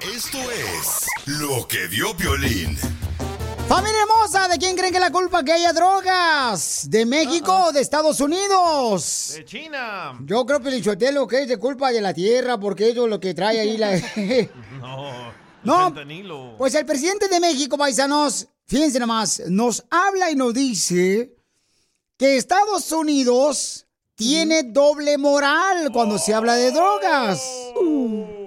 Esto es lo que vio Violín. Familia hermosa, ¿de quién creen que es la culpa que haya drogas? ¿De México o de Estados Unidos? De China. Yo creo, Pelichotelo, que es de culpa de la tierra, porque eso es lo que trae ahí la... No. No, fentanilo. Pues el presidente de México, paisanos, fíjense nomás, nos habla y nos dice que Estados Unidos tiene doble moral cuando se habla de drogas.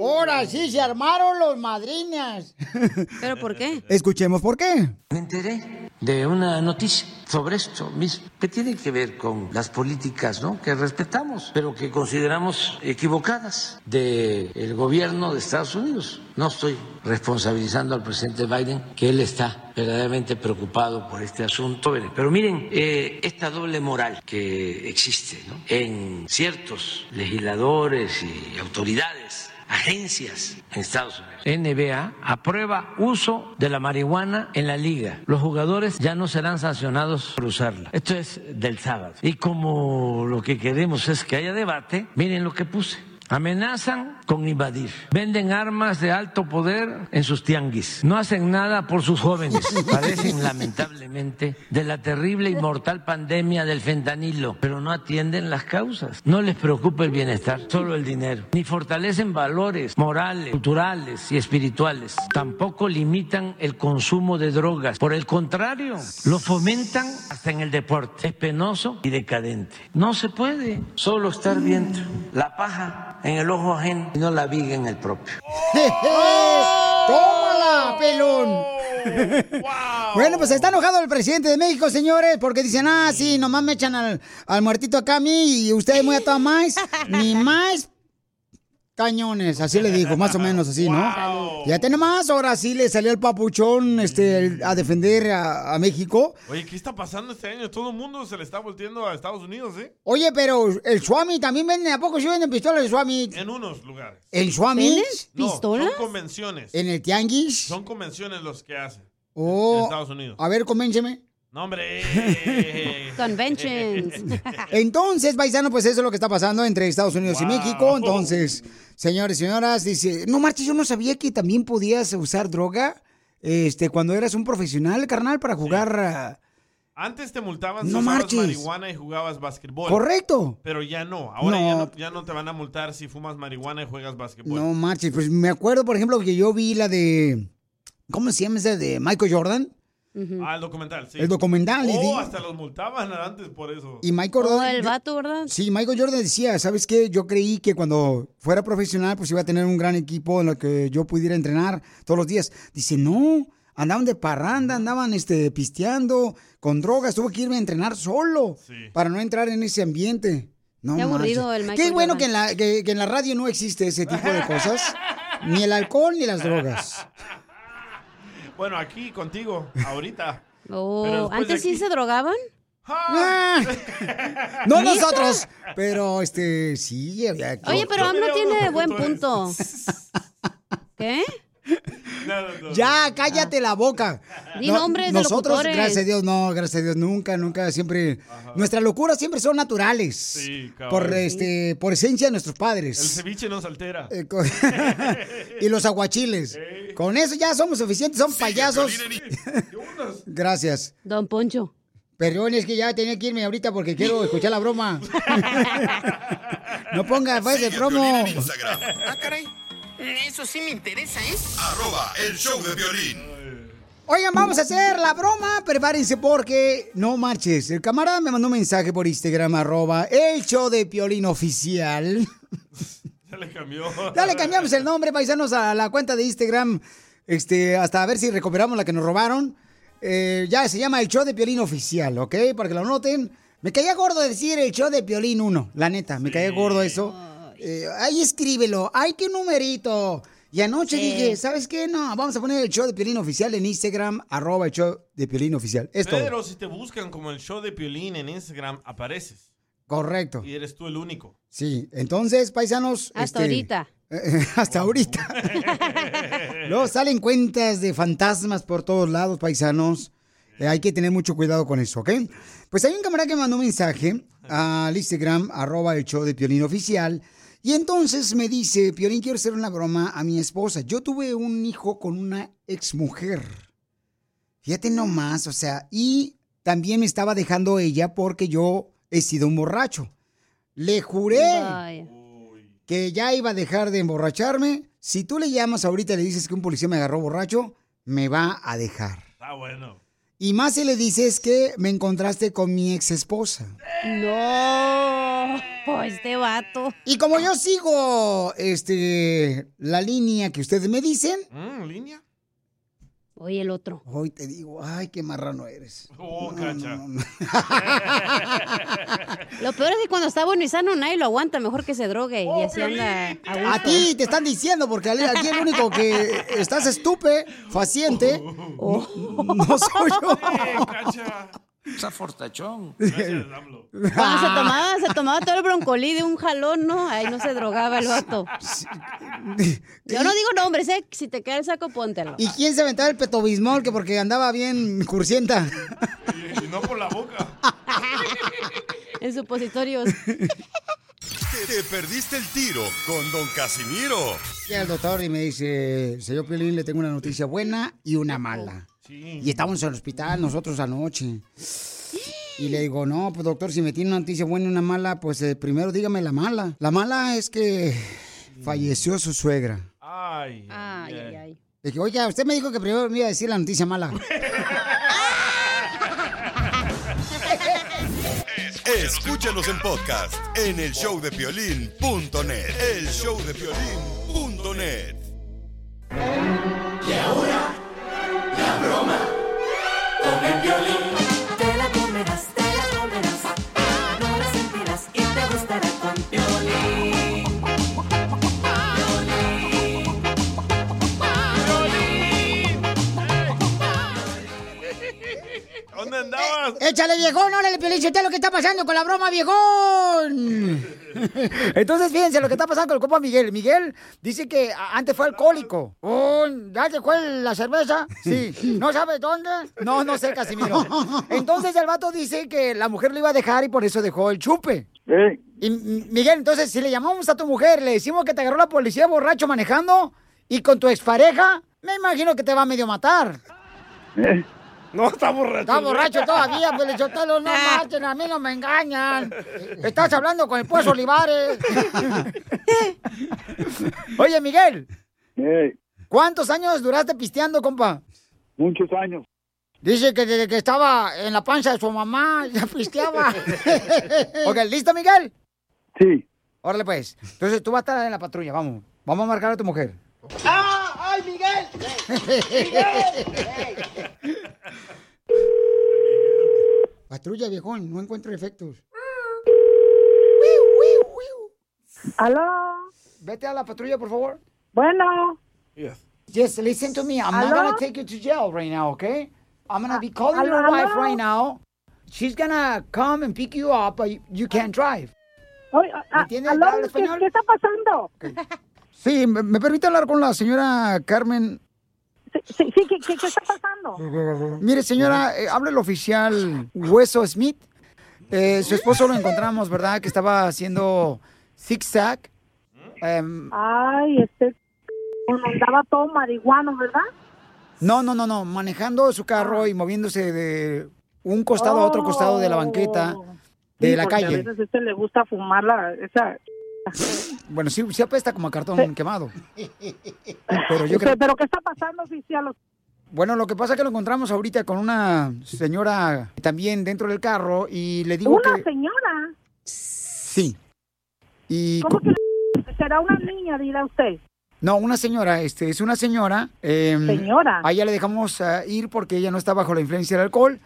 Ahora sí se armaron los madrinas. ¿Pero por qué? Escuchemos por qué. Me enteré de una noticia sobre esto mismo, que tiene que ver con las políticas ¿no? que respetamos, pero que consideramos equivocadas del gobierno de Estados Unidos. No estoy responsabilizando al presidente Biden, que él está verdaderamente preocupado por este asunto. Pero miren, eh, esta doble moral que existe ¿no? en ciertos legisladores y autoridades agencias en Estados Unidos. NBA aprueba uso de la marihuana en la liga. Los jugadores ya no serán sancionados por usarla. Esto es del sábado. Y como lo que queremos es que haya debate, miren lo que puse. Amenazan con invadir. Venden armas de alto poder en sus tianguis. No hacen nada por sus jóvenes. Padecen lamentablemente de la terrible y mortal pandemia del fentanilo, pero no atienden las causas. No les preocupa el bienestar, solo el dinero. Ni fortalecen valores morales, culturales y espirituales. Tampoco limitan el consumo de drogas. Por el contrario, lo fomentan hasta en el deporte. Es penoso y decadente. No se puede solo estar viendo la paja en el ojo ajeno y no la viga en el propio. ¡Tómala, pelón! Bueno, pues está enojado el presidente de México, señores, porque dicen, ah, sí, nomás me echan al, al muertito acá a mí y ustedes muy a toda más, ni más cañones, así le dijo, más o menos así, ¿no? Ya tiene más, ahora sí le salió el papuchón este, a defender a, a México. Oye, ¿qué está pasando este año? Todo el mundo se le está volteando a Estados Unidos, ¿eh? Oye, pero el Swami también vende, ¿a poco sí venden pistolas de Swami? En unos lugares. ¿El Swami? No, son convenciones. ¿En el Tianguis? Son convenciones los que hacen. Oh, En Estados Unidos. A ver, convénceme. No, hombre. Conventions. Entonces, paisano, pues eso es lo que está pasando entre Estados Unidos y México. Entonces, señores y señoras, dice, no marches, yo no sabía que también podías usar droga este, cuando eras un profesional, carnal, para jugar. ah, Antes te multaban si No usabas marches. marihuana y jugabas básquetbol. Correcto. Pero ya no. Ahora No. Ya, no, ya no te van a multar si fumas marihuana y juegas básquetbol. No marches, pues me acuerdo, por ejemplo, que yo vi la de. ¿Cómo se llama esa de Michael Jordan? Ah, el documental, sí. El documental, Oh, di- hasta los multaban antes por eso. Y Michael Oh, Jordan. el vato, ¿verdad? Sí, Michael Jordan decía, ¿sabes qué? Yo creí que cuando fuera profesional, pues iba a tener un gran equipo en el que yo pudiera entrenar todos los días. Dice, no, andaban de parranda, andaban este, pisteando, con drogas, tuve que irme a entrenar solo para no entrar en ese ambiente. No Qué aburrido manches. el Michael Qué bueno Jordan. que en, la, que- que en la radio no existe ese tipo de cosas. ni el alcohol ni las drogas. Bueno, aquí contigo, ahorita. Oh, ¿Antes sí aquí- se drogaban? Ah, no nosotros, pero este, sí. había que- Oye, pero AMLO tiene buen punto. ¿Qué? Ya, cállate la boca. Di nombres de Nosotros, locutores. gracias a Dios, no, gracias a Dios, nunca, nunca, siempre. Nuestras locuras siempre son naturales. Sí, por este, por esencia de nuestros El padres. ceviche nos altera. Eh, y los aguachiles. Con eso ya somos suficientes, son payasos. Gracias. Don Poncho. Perdón, es que ya tenía que irme ahorita porque quiero escuchar la broma. No ponga pues a Piolín promo. en Instagram, Ah, caray. Eso sí me interesa, ¿eh? arroba el show de violín. Oigan, vamos a hacer la broma. Prepárense porque no marches. El camarada me mandó un mensaje por Instagram, arroba el show de Piolín oficial. Ya le cambió. Ya le cambiamos el nombre, paisanos, a la cuenta de Instagram. Este, hasta a ver si recuperamos la que nos robaron. Eh, ya se llama el show de Piolín oficial, ¿ok? Para que lo noten. Me caía gordo decir el show de Piolín 1, la neta, me caía gordo eso. Eh, ahí escríbelo, ay, qué numerito. Y anoche Sí. dije, ¿sabes qué? No, vamos a poner el show de Piolín oficial en Instagram, arroba el show de Piolín oficial. Es todo. Si te buscan como el show de Piolín en Instagram, apareces. Correcto. Y eres tú el único. Sí, entonces, paisanos. Hasta este, ahorita. hasta ahorita. Luego salen cuentas de fantasmas por todos lados, paisanos. Eh, hay que tener mucho cuidado con eso, ¿ok? Pues hay un camarada que me mandó un mensaje al Instagram, arroba el show de Piolín Oficial. Y entonces me dice, Piolín, quiero hacer una broma a mi esposa. Yo tuve un hijo con una exmujer. Fíjate nomás, o sea, y también me estaba dejando ella porque yo he sido un borracho. Le juré Vaya. que ya iba a dejar de emborracharme. Si tú le llamas ahorita y le dices que un policía me agarró borracho, me va a dejar. Está bueno. Y más si le dices que me encontraste con mi ex esposa. No. Oh, este vato. Y como yo sigo este la línea que ustedes me dicen, Mm, ¿Línea? Oye, el otro. hoy te digo, ay, qué marrano eres. Oh, No, cacha. no, no. Lo peor es que cuando está bueno y sano, nadie lo aguanta. Mejor que se drogue y así anda a. A ti te están diciendo, porque aquí el único que estás estupe, faciente, Oh. no soy yo. Eh, cacha. Está fortachón. Gracias, AMLO. Cuando se tomaba, se tomaba todo el broncolí de un jalón, ¿no? Ahí no se drogaba el vato. Yo no digo nombres, ¿eh? Si te queda el saco, póntelo. ¿Y quién se aventaba el petobismol? Que porque andaba bien cursienta. Y, y no por la boca. En supositorios. Te perdiste el tiro con Don Casimiro. Llega el doctor y me dice, señor Piolín, le tengo una noticia buena y una mala. Sí. Y estábamos en el hospital nosotros anoche. Y le digo, no, pues doctor, si me tiene una noticia buena y una mala, pues eh, primero dígame la mala. La mala es que falleció su suegra. Ay. Ay, ay, ay. Le dije, oiga, usted me dijo que primero me iba a decir la noticia mala. Escúchanos en podcast en el showdepiolín.net. El showdepiolín.net. Te andabas? ¡Échale, viejón! ¡Órale, Piolín! ¿Qué es lo que está pasando con la broma, viejón? Entonces, fíjense lo que está pasando con el compa Miguel. Miguel dice que antes fue alcohólico. Oh, ¿Ya te fue la cerveza? Sí. ¿No sabes dónde? No, no sé, Casimiro. Entonces, el vato dice que la mujer lo iba a dejar y por eso dejó el chupe. Y M- Miguel, entonces, si le llamamos a tu mujer, le decimos que te agarró la policía borracho manejando y con tu expareja, me imagino que te va a medio matar. No, está borracho. Está borracho todavía, Pelichotelo, no marchen, a mí no me engañan. Estás hablando con el pues Olivares. Oye, Miguel, ¿cuántos años duraste pisteando, compa? muchos años. Dice que desde que estaba en la panza de su mamá ya pisteaba. ok, ¿listo, Miguel? Sí. Órale, pues. Entonces tú vas a estar en la patrulla, vamos. Vamos a marcar a tu mujer. ¡Ah! ¡Ay, Miguel! Patrulla, viejón, no encuentro efectos. ¿Aló? Vete a la patrulla, por favor. Bueno, Yes. Yes, listen to me. I'm not ¿Aló? gonna take you to jail right now, okay? I'm gonna be calling ¿aló, your wife right now. She's gonna come and pick you up, but you, you can't drive. entiendes? ¿aló? ¿Habla ¿Qué, español? qué está pasando? Sí, ¿me, me permite hablar con la señora Carmen? Sí, sí, sí, ¿qué, qué, qué está pasando? Mire, señora, eh, habla el oficial Hueso Smith. Eh, su esposo lo encontramos, ¿verdad? Que estaba haciendo zigzag. Em, Ay, este andaba todo marihuano, ¿verdad? no, no, no, no. Manejando su carro y moviéndose de un costado a otro costado de la banqueta Oh. de Sí, la porque calle. A veces a este le gusta fumar la, esa Bueno, sí, sí apesta como a cartón quemado. Pero yo creo... ¿Pero qué está pasando, oficial? Bueno, lo que pasa es que lo encontramos ahorita con una señora también dentro del carro y le digo ¿Una que... señora? Sí. Y... ¿Cómo que será una niña, dirá usted? No, una señora, este, es una señora. em, Señora. A ella le dejamos ah, ir porque ella no está bajo la influencia del alcohol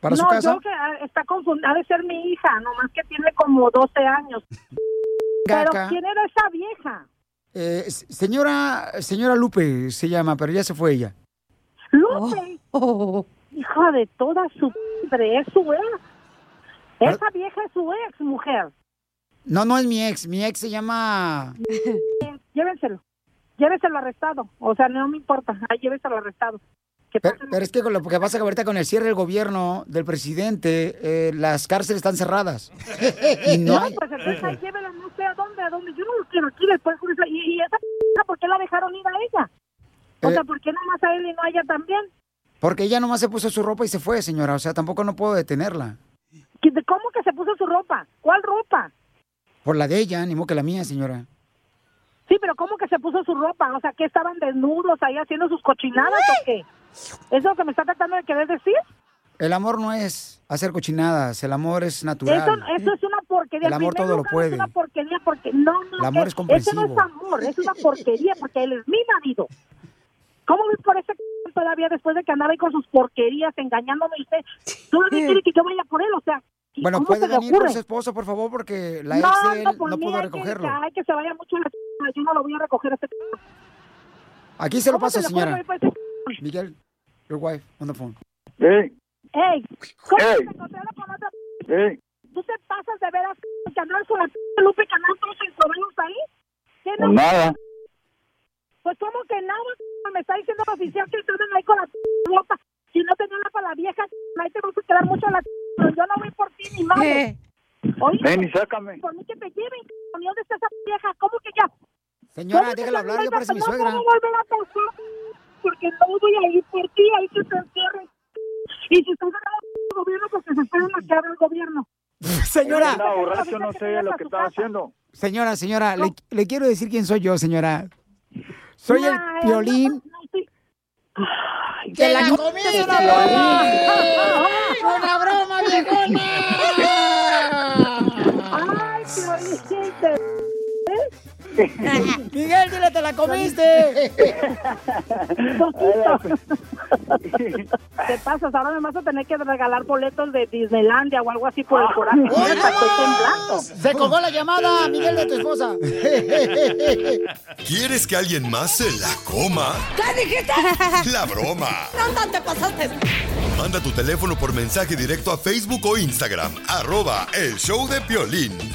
para no, su casa. yo que ah, está confundida, ha de ser mi hija, nomás que tiene como 12 años. Pero Gaca. ¿quién era esa vieja? Eh, señora, señora Lupe se llama, pero ya se fue ella. Lupe. Hija de toda su madre, es su ex. Esa vieja es su ex mujer. No, no es mi ex, mi ex se llama... Llévenselo. Llévenselo arrestado. O sea, no me importa. Ahí llévenselo arrestado. Pero, pero es que con lo que pasa que ahorita con el cierre del gobierno del presidente, eh, las cárceles están cerradas. y no No, hay... pues entonces ahí llévela, no sé a dónde, a dónde. Yo no lo quiero aquí después. Y, y esa p- ¿por qué la dejaron ir a ella? O Eh. sea, ¿por qué nomás a él y no a ella también? Porque ella nomás se puso su ropa y se fue, señora. O sea, tampoco no puedo detenerla. ¿Qué- de ¿Cómo que se puso su ropa? ¿Cuál ropa? Por la de ella, ni modo que la mía, señora. Sí, pero ¿cómo que se puso su ropa? O sea, ¿qué estaban desnudos ahí haciendo sus cochinadas o qué? ¿Eso es lo que me está tratando de querer decir? El amor no es hacer cochinadas, el amor es natural. Eso, eso es una porquería. El amor todo lo puede. Es una porquería porque no, no. El amor que- es comprensivo. Eso no es amor, es una porquería porque él es mi marido. ¿Cómo ves por ese c- todavía después de que andaba ahí con sus porquerías engañándome usted? ¿Todavía quiere que yo vaya por él? O sea, Bueno, ¿cómo puede venir por ocurre? su esposo, por favor, porque la no, ex de él no, no, por mí pudo hay que- recogerlo. Que, ay, que se vaya mucho la yo no lo voy a recoger a este Aquí se lo ¿Cómo paso, se le ocurre señora. por c- Miguel, your wife, on the phone. Hey, Ey, ¿cómo Ey. se encontraron con otra hey. ¿Tú te pasas de veras que andabas con la Lupe Canal todos encuerados ahí? ¿Qué no? Pues nada. Pues ¿cómo que nada? Me está diciendo el oficial que estaban ahí con la ropa. Si no tenía nada para la vieja, ahí te vas a quedar mucho a la pero yo no voy por ti ni madre. Oye, Ven y sácame. por mí que te lleven. ¿Y dónde está esa vieja? ¿Cómo que ya? Señora, ¿Dónde déjala hablar, vieja? parece mi No suegra. volver a pasar porque no voy a ir por ti, ahí que se encierren. Y si estás ganando el gobierno, pues que se esperen a que abra el gobierno. Señora. Andaba borracho, no sé lo que estaba haciendo. Señora, señora, le, le quiero decir quién soy yo, señora. Soy el Ay, violín. ¡Que la comiste, una broma! ¡Una broma, ¡Ay, Piolín! Miguel, dile, te la comiste. Te pasas, ahora me vas a tener que regalar boletos de Disneylandia o algo así por el coraje. Neta, estoy temblando. Se colgó la llamada, Miguel, de tu esposa. ¿Quieres que alguien más se la coma? ¿Qué dijiste? La broma. No, no te pasaste. Manda tu teléfono por mensaje directo a Facebook o Instagram. Arroba el show de Piolín.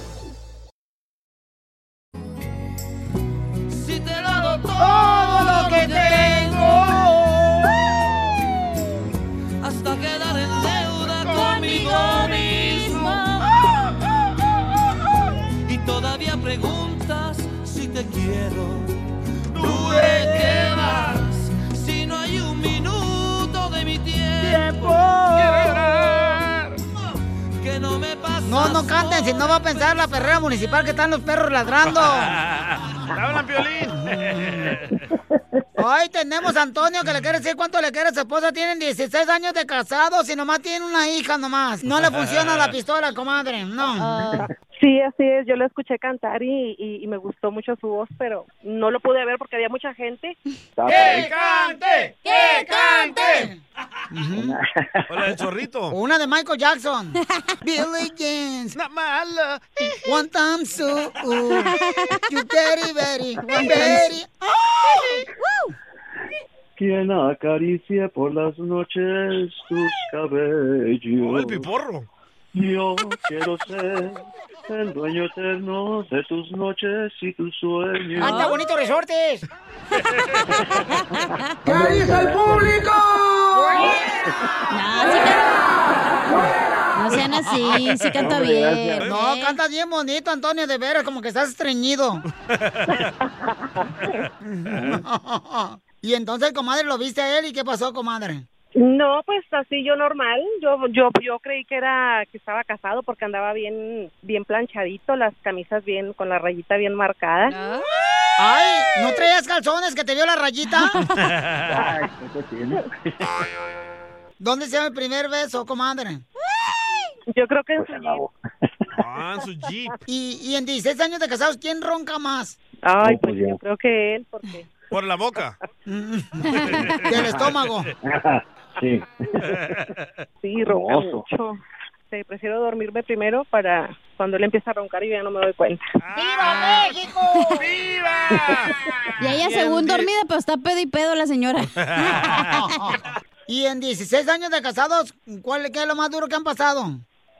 Todo lo que tengo. Hasta quedar en deuda conmigo mismo. Y todavía preguntas si te quiero. Tú te quedas si no hay un minuto de mi tiempo. Que no me pasa No, no canten, si no va a pensar la perrera municipal que están los perros ladrando. ¡Te hablan, Piolín! Ay, tenemos a Antonio que le quiere decir cuánto le quiere a su esposa. Tienen 16 años de casados y nomás tienen una hija nomás. No le funciona la pistola, comadre. No. Sí, así es. Yo lo escuché cantar y, y- y me gustó mucho su voz, pero no lo pude ver porque había mucha gente. ¡Que cante! ¡Que cante! Hola, el chorrito. Una de Michael Jackson. Billy Jeans. Not my love. One time so. ooh. You it, very, very. Quien acaricia por las noches tus cabellos. el piporro! Yo quiero ser el dueño eterno de tus noches y tus sueños. ¡Anda, bonito resortes! ¿Qué dice el público? No sean así, sí canta Hombre, bien. gracias. No, canta bien bonito, Antonio, de veras, como que estás estreñido. y entonces, comadre, ¿lo viste a él y qué pasó, comadre? No, pues así yo normal. Yo yo yo creí que era que estaba casado porque andaba bien bien planchadito, las camisas bien con la rayita bien marcada. Ay, ¿no traías calzones que te vio la rayita? Ay, tiene. ¿Dónde se llama el primer beso, comadre? Yo creo que en su jeep. Ah, en su jeep. Y, y en 16 años de casados, ¿quién ronca más? Ay, pues yo creo que él, porque Por la boca. Del estómago. Sí. sí, ronca Hermoso. mucho. Sí, prefiero dormirme primero para cuando él empieza a roncar y yo ya no me doy cuenta. ¡Viva México! ¡Viva! Y ella según dormida, pero está pedo y pedo la señora. y en 16 años de casados, ¿cuál, ¿qué es lo más duro que han pasado?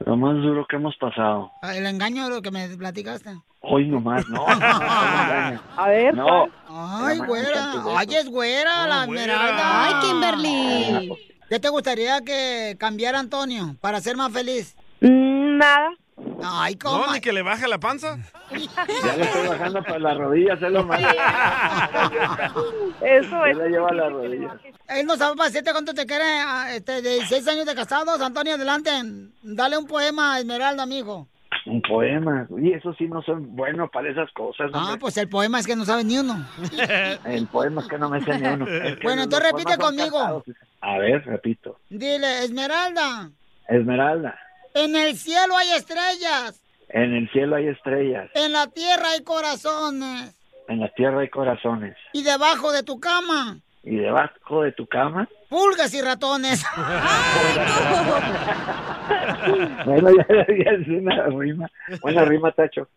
Lo más duro que hemos pasado. Ah, El engaño de lo que me platicaste. Hoy nomás, no. no, no, no, A ver, No. Ay, güera. Ay, es güera, la esmeralda. Ay, Kimberly. ¿Qué te gustaría que cambiara Antonio para ser más feliz? Nada. Ay, ¿cómo? ¿No? ¿Ni que le baje la panza? Ya le estoy bajando para las rodillas, es lo malo. Eso Ya le lleva a las rodillas. Él no sabe paciente cuánto te quiere, ah, este, de 16 años de casados. Antonio, adelante. Dale un poema a Esmeralda, amigo. Un poema. Y eso sí no son buenos para esas cosas. Ah, hombre. pues el poema es que no sabe ni uno. El poema es que no me sé ni uno. Es que Bueno, entonces repite conmigo. cantados. A ver, repito. Dile, Esmeralda, Esmeralda, en el cielo hay estrellas, en el cielo hay estrellas, en la tierra hay corazones, en la tierra hay corazones. y debajo de tu cama, Y debajo de tu cama, pulgas y ratones. bueno, ya, ya es una rima. Buena rima, Tacho.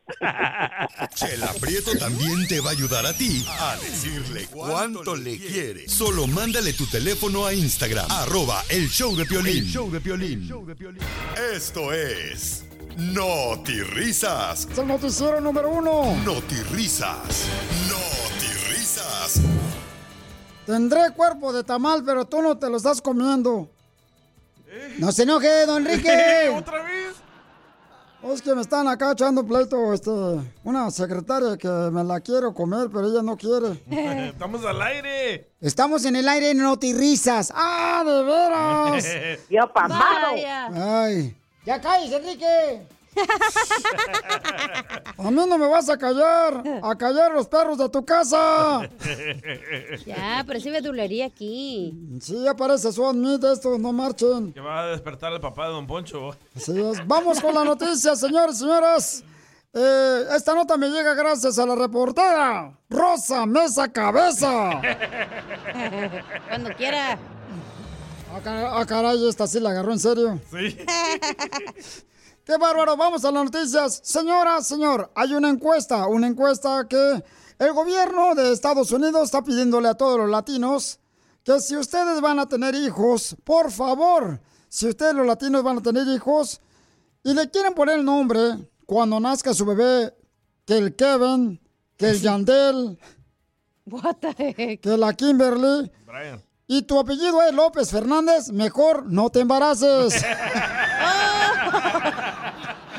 Chela Prieto también te va a ayudar a ti a decirle cuánto le quiere. Solo mándale tu teléfono a Instagram, arroba el show de Piolín. El show de Piolín. Esto es Notirrisas. Es el noticiero número uno. Notirrisas. Notirrisas. Tendré cuerpo de tamal, pero tú no te lo estás comiendo. No se enoje, don Enrique. ¿Otra vez? Es que me están acá echando pleito, este, una secretaria que me la quiero comer, pero ella no quiere. Estamos al aire. Estamos en el aire en Notirrisas. ¡Ah, de veras! Yo Vaya. Ay. ¡Ya cállese, Enrique! A mí no me vas a callar. A callar los perros de tu casa. Ya, pero sí dulería aquí. Sí, ya parece Swan Meat esto, no marchen. Que va a despertar el papá de Don Poncho. Así es. Vamos con la noticia, señores y señoras. Eh, esta nota me llega gracias a la reportera Rosa Mesa Cabeza. Cuando quiera. Ah, car- ah, caray, esta sí la agarró en serio. Sí. ¡Qué bárbaro! Vamos a las noticias. Señora, señor, hay una encuesta, una encuesta que el gobierno de Estados Unidos está pidiéndole a todos los latinos que si ustedes van a tener hijos, por favor, si ustedes los latinos van a tener hijos y le quieren poner el nombre cuando nazca su bebé, que el Kevin, que el Yandel, What the heck? que la Kimberly, Brian. y tu apellido es López Fernández, mejor no te embaraces.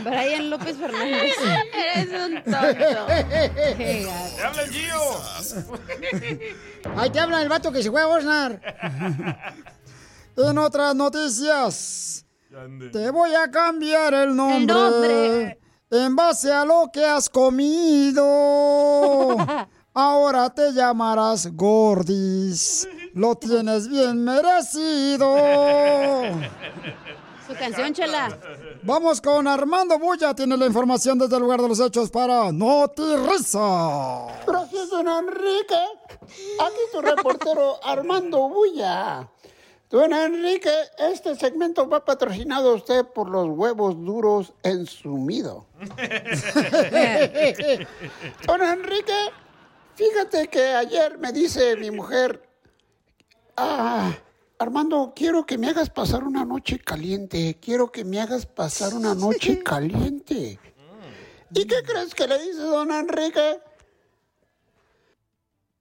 Brian López Fernández. Eres un tonto. Qué. ¡Te habla el Gio! Ahí te habla el vato que se fue a Osnar. en otras noticias, te voy a cambiar el nombre, nombre. en base a lo que has comido. Ahora te llamarás Gordis. Lo tienes bien merecido. Su canción, chela. Vamos con Armando Bulla, tiene la información desde el lugar de los hechos para Noti Risa. Gracias, don Enrique. Aquí tu reportero Armando Bulla. Don Enrique, este segmento va patrocinado a usted por los huevos duros en sumido. don Enrique, fíjate que ayer me dice mi mujer, ah, Armando, quiero que me hagas pasar una noche caliente, quiero que me hagas pasar una noche caliente. ¿Y qué crees que le dice don Enrique?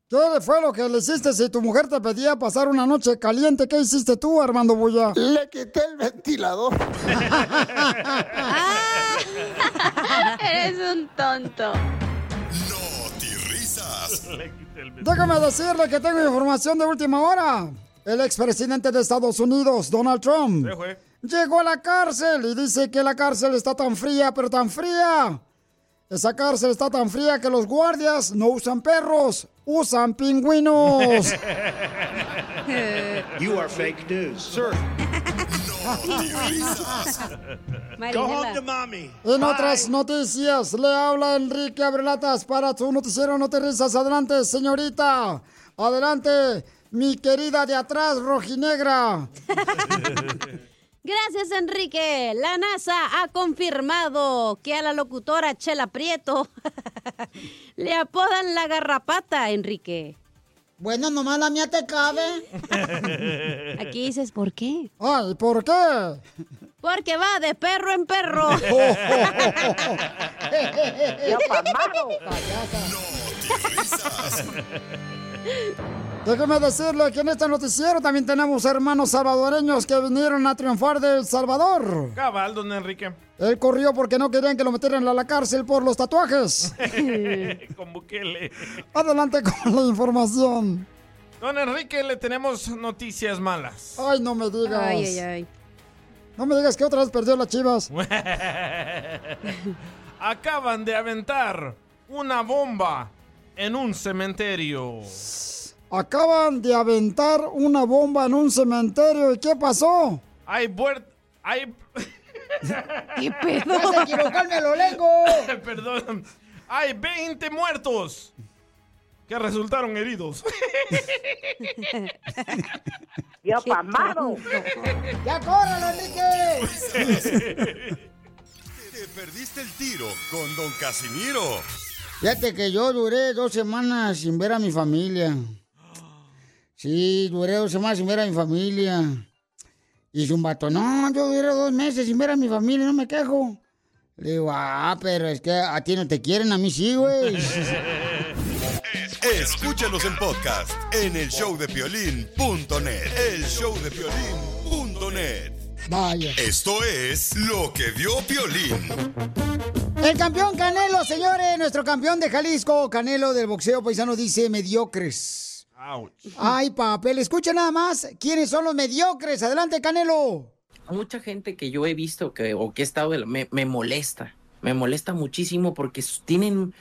¿Qué fue lo que le hiciste si tu mujer te pedía pasar una noche caliente? ¿Qué hiciste tú, Armando Bulla? Le quité el ventilador. Eres un tonto. risas. Déjame decirle que tengo información de última hora. El expresidente de Estados Unidos, Donald Trump, Sí, llegó a la cárcel y dice que la cárcel está tan fría, pero tan fría. Esa cárcel está tan fría que los guardias no usan perros, usan pingüinos. You are fake news. Sir. Go home to mommy. En otras noticias, le habla Enrique Abrelatas para su noticiero No te risas. Adelante, señorita. Adelante, mi querida de atrás, rojinegra. Gracias, Enrique. La NASA ha confirmado que a la locutora Chela Prieto le apodan la garrapata, Enrique. Bueno, nomás la mía te cabe. Aquí dices, ¿por qué? Ay, ¿por qué? Porque va de perro en perro. ¡Ya Déjeme decirle que en este noticiero también tenemos hermanos salvadoreños que vinieron a triunfar de El Salvador. Cabal, don Enrique. Él corrió porque no querían que lo metieran a la cárcel por los tatuajes. Con Bukele. Adelante con la información. Don Enrique, le tenemos noticias malas. Ay, no me digas. Ay, ay, ay. No me digas que otra vez perdió las chivas. Acaban de aventar una bomba en un cementerio. Acaban de aventar una bomba en un cementerio. ¿Y qué pasó? Hay muertos. Hay. ¿Qué pedo? Vas a equivocarme a lo lengo. Perdón. Hay 20 muertos que resultaron heridos. ¡Ya pamado! ¡Ya córralo, Enrique! Te perdiste el tiro con Don Casimiro. Fíjate que yo duré dos semanas sin ver a mi familia. Sí, duré dos semanas sin ver a mi familia. Y dice un vato, no, yo duré dos meses sin ver a mi familia, no me quejo. Le digo, ah, pero es que a ti no te quieren, a mí sí, güey. Escúchanos en podcast en el showdepiolín.net. El showdepiolín.net. Vaya. Esto es lo que vio Piolín. El campeón Canelo, señores, nuestro campeón de Jalisco, Canelo del boxeo paisano, dice mediocres. Ay, papel, escucha nada más. ¿Quiénes son los mediocres? Adelante, Canelo. mucha gente que yo he visto que, o que he estado, de- me, me molesta, me molesta muchísimo porque tienen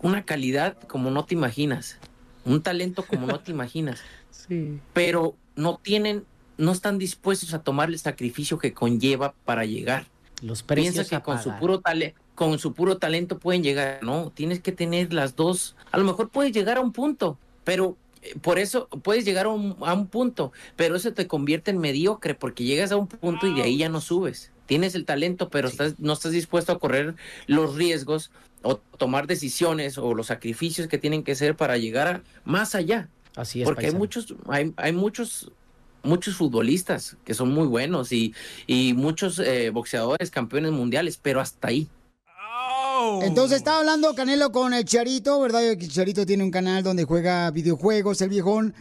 una calidad como no te imaginas, un talento como no te imaginas, pero no tienen, no están dispuestos a tomar el sacrificio que conlleva para llegar. Los Piensa precios que a con su puro talento, con su puro talento pueden llegar, no, tienes que tener las dos, a lo mejor puedes llegar a un punto, pero por eso puedes llegar a un, a un punto, pero eso te convierte en mediocre porque llegas a un punto y de ahí ya no subes. Tienes el talento, pero estás, no estás dispuesto a correr los riesgos o tomar decisiones o los sacrificios que tienen que ser para llegar a más allá. Así es, Porque hay muchos, hay, hay muchos, muchos futbolistas que son muy buenos y, y muchos eh, boxeadores campeones mundiales, pero hasta ahí. Entonces estaba hablando Canelo con el Charito, ¿verdad? El Charito tiene un canal donde juega videojuegos, el viejón.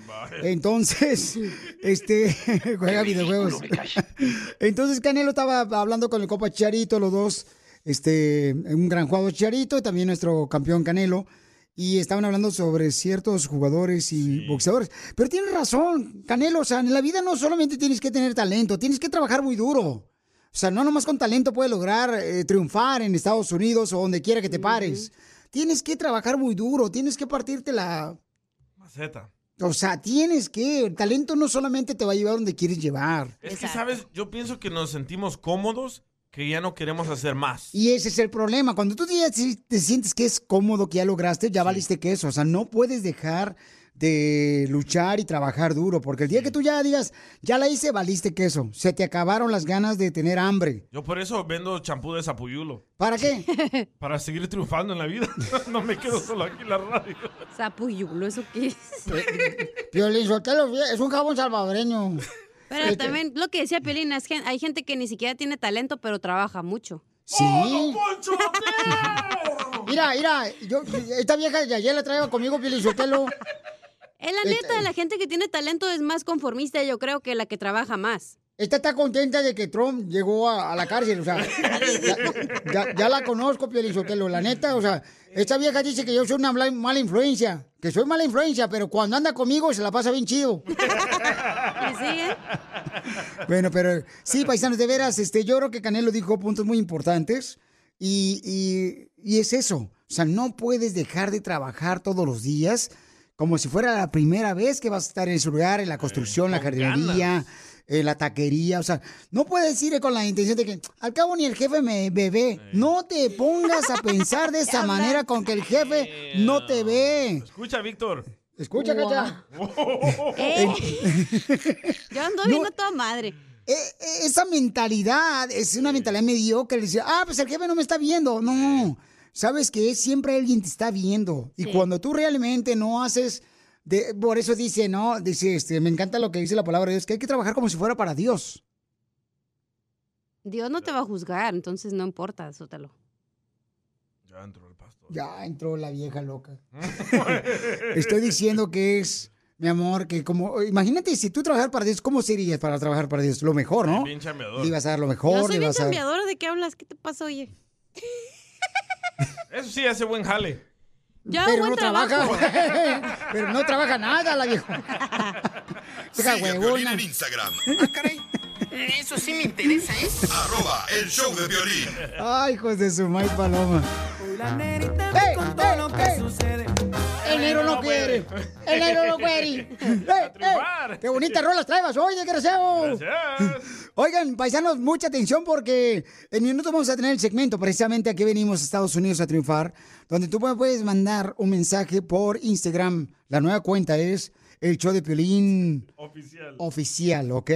Entonces, este, juega videojuegos. Entonces Canelo estaba hablando con el copa Charito, los dos, este, un gran jugador Charito y también nuestro campeón Canelo. Y estaban hablando sobre ciertos jugadores y boxeadores. Pero tienes razón, Canelo, o sea, en la vida no solamente tienes que tener talento, tienes que trabajar muy duro. O sea, no nomás con talento puedes lograr eh, triunfar en Estados Unidos o donde quiera que te pares. Tienes que trabajar muy duro, tienes que partirte la... Maceta. O sea, tienes que, el talento no solamente te va a llevar donde quieres llevar. Es que, ¿sabes? Yo pienso que nos sentimos cómodos que ya no queremos hacer más. Y ese es el problema. Cuando tú ya te te sientes que es cómodo, que ya lograste, ya valiste que eso. O sea, no puedes dejar de luchar y trabajar duro, porque el día que tú ya digas, ya la hice, valiste queso. Se te acabaron las ganas de tener hambre. Yo por eso vendo champú de sapuyulo. ¿Para qué? Para seguir triunfando en la vida. no me quedo solo aquí en la radio. Sapuyulo, ¿eso qué es? Piolín es un jabón salvadoreño. Pero Este- también lo que decía Pelín, es gen- hay gente que ni siquiera tiene talento, pero trabaja mucho. Sí. Mira, mira, yo, esta vieja de ayer la traigo conmigo, Piolín Sotelo. Es la neta, la gente que tiene talento es más conformista, yo creo, que la que trabaja más. Esta está contenta de que Trump llegó a, a la cárcel, o sea, ya, ya- ya la conozco, Piolín Sotelo, la neta, o sea, esta vieja dice que yo soy una mala influencia, que soy mala influencia, pero cuando anda conmigo se la pasa bien chido. Bueno, pero sí, paisanos, de veras, este, yo creo que Canelo dijo puntos muy importantes y, y- y es eso. O sea, no puedes dejar de trabajar todos los días como si fuera la primera vez que vas a estar en ese lugar, en la construcción, la jardinería, en la taquería. O sea, no puedes ir con la intención de que al cabo ni el jefe me, me ve. No te pongas a pensar de esa manera con que el jefe no te ve. Escucha, Víctor. Escucha, Guau. Cacha. Eh. Yo ando viendo a toda madre. E- esa mentalidad es una mentalidad mediocre. le Dice, ah, pues el jefe no me está viendo. No, sabes que siempre alguien te está viendo. Y Sí. cuando tú realmente no haces, de, por eso dice, no, dice, este, me encanta lo que dice la palabra de Dios, que hay que trabajar como si fuera para Dios. Dios no te va a juzgar, entonces no importa, sótalo. Ya entró el pastor. Ya entró la vieja loca. Estoy diciendo que es, mi amor, que como, imagínate si tú trabajar para Dios, ¿cómo serías para trabajar para Dios? Lo mejor, ¿no? Bien chambeador. Le ibas a dar lo mejor, Yo soy bien dar- cambiadora, ¿de qué hablas? ¿Qué te pasa, oye? Eso sí hace buen jale. Yo pero buen no trabajo. trabaja. pero no trabaja nada la vieja. Deja Sigue a Piolín huevona. en Instagram. Eso sí me interesa, ¿eh? Arroba el show de violín. Ay, hijos de su maíz paloma. ¡Ey, ey, ey! El negro no quiere. El negro no quiere. ¡Qué bonitas rolas traebas hoy, desgraciado! Oigan, paisanos, mucha atención porque en minutos vamos a tener el segmento precisamente aquí venimos a Estados Unidos a triunfar, donde tú puedes mandar un mensaje por Instagram. La nueva cuenta es el show de Piolín Oficial. oficial, ¿ok?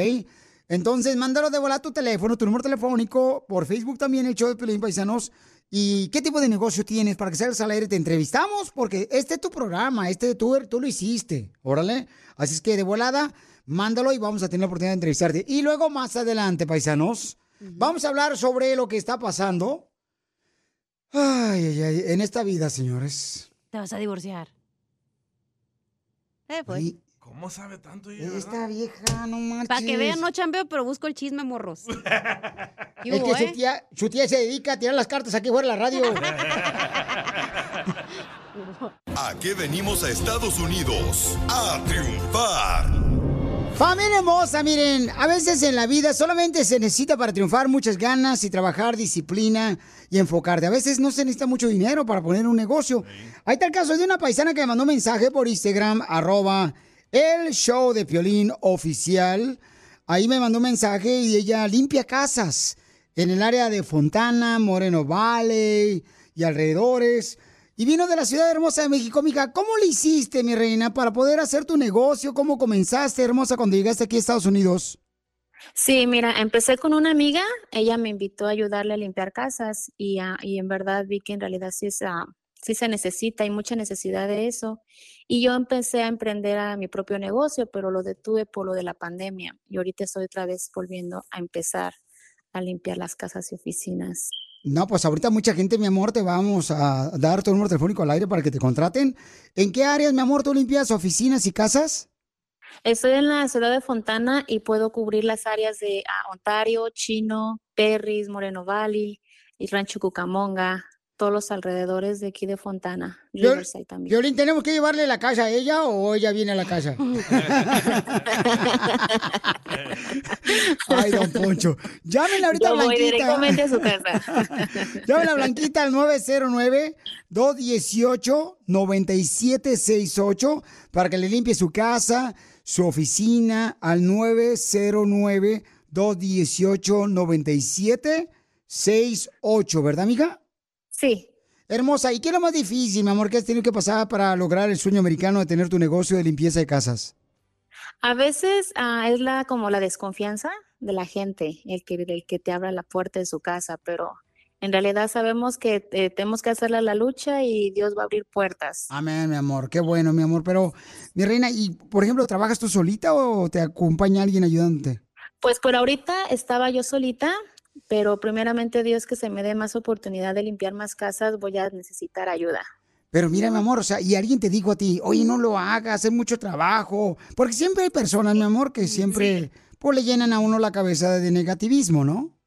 Entonces, mándalo de volar tu teléfono, tu número telefónico, por Facebook también, el show de Pelín Paisanos. ¿Y qué tipo de negocio tienes para que salgas al aire? Te entrevistamos porque este es tu programa, este tú, tú lo hiciste, órale. Así es que de volada, mándalo y vamos a tener la oportunidad de entrevistarte. Y luego más adelante, paisanos, vamos a hablar sobre lo que está pasando. Ay, ay, ay, en esta vida, señores. Te vas a divorciar. Eh, pues. ¿Cómo sabe tanto ella? Esta vieja, no marches. Para que vean, no chambeo, pero busco el chisme, morros. ¿Qué Es hubo, que eh? su tía, su tía se dedica a tirar las cartas aquí fuera de la radio. ¿A qué venimos a Estados Unidos? A triunfar. Familia hermosa, miren, a veces en la vida solamente se necesita para triunfar muchas ganas y trabajar, disciplina y enfocarte. A veces no se necesita mucho dinero para poner un negocio. Ahí está el caso de una paisana que me mandó un mensaje por Instagram, arroba el show de Piolín oficial. Ahí me mandó un mensaje y ella limpia casas en el área de Fontana, Moreno Valley y alrededores. Y vino de la ciudad hermosa de México, mija. ¿Cómo le hiciste, mi reina, para poder hacer tu negocio? ¿Cómo comenzaste, hermosa, cuando llegaste aquí a Estados Unidos? Sí, mira, empecé con una amiga, ella me invitó a ayudarle a limpiar casas y, y en verdad vi que en realidad sí, es, ah, sí se necesita, hay mucha necesidad de eso. Y yo empecé a emprender a mi propio negocio, pero lo detuve por lo de la pandemia y ahorita estoy otra vez volviendo a empezar a limpiar las casas y oficinas. No, pues ahorita mucha gente, mi amor, te vamos a dar tu número telefónico al aire para que te contraten. ¿En qué áreas, mi amor, tú limpias oficinas y casas? Estoy en la ciudad de Fontana y puedo cubrir las áreas de ah, Ontario, Chino, Perris, Moreno Valley y Rancho Cucamonga. Todos los alrededores de aquí de Fontana, Riverside también. Violín, ¿tenemos que llevarle la casa a ella o ella viene a la casa? Ay, don Poncho. Llámenle ahorita Yo a voy Blanquita. directamente a su casa. Llámenle a Blanquita al 909-218-9768 para que le limpie su casa, su oficina al 909-218-9768, ¿verdad, mija? Sí. Hermosa, ¿y qué es lo más difícil, mi amor, que has tenido que pasar para lograr el sueño americano de tener tu negocio de limpieza de casas? A veces ah, es la como la desconfianza de la gente, el que, el que te abra la puerta de su casa, pero en realidad sabemos que eh, tenemos que hacerle la lucha y Dios va a abrir puertas. Amén, mi amor, qué bueno, mi amor. Pero, mi reina, ¿y por ejemplo, trabajas tú solita o te acompaña alguien ayudándote? Pues por ahorita estaba yo solita, pero primeramente Dios que se me dé más oportunidad de limpiar más casas, voy a necesitar ayuda. Pero mira, mi amor, o sea, y alguien te dijo a ti, oye, no lo hagas, es mucho trabajo. Porque siempre hay personas, mi amor, que siempre pues, le llenan a uno la cabeza de negativismo, ¿no?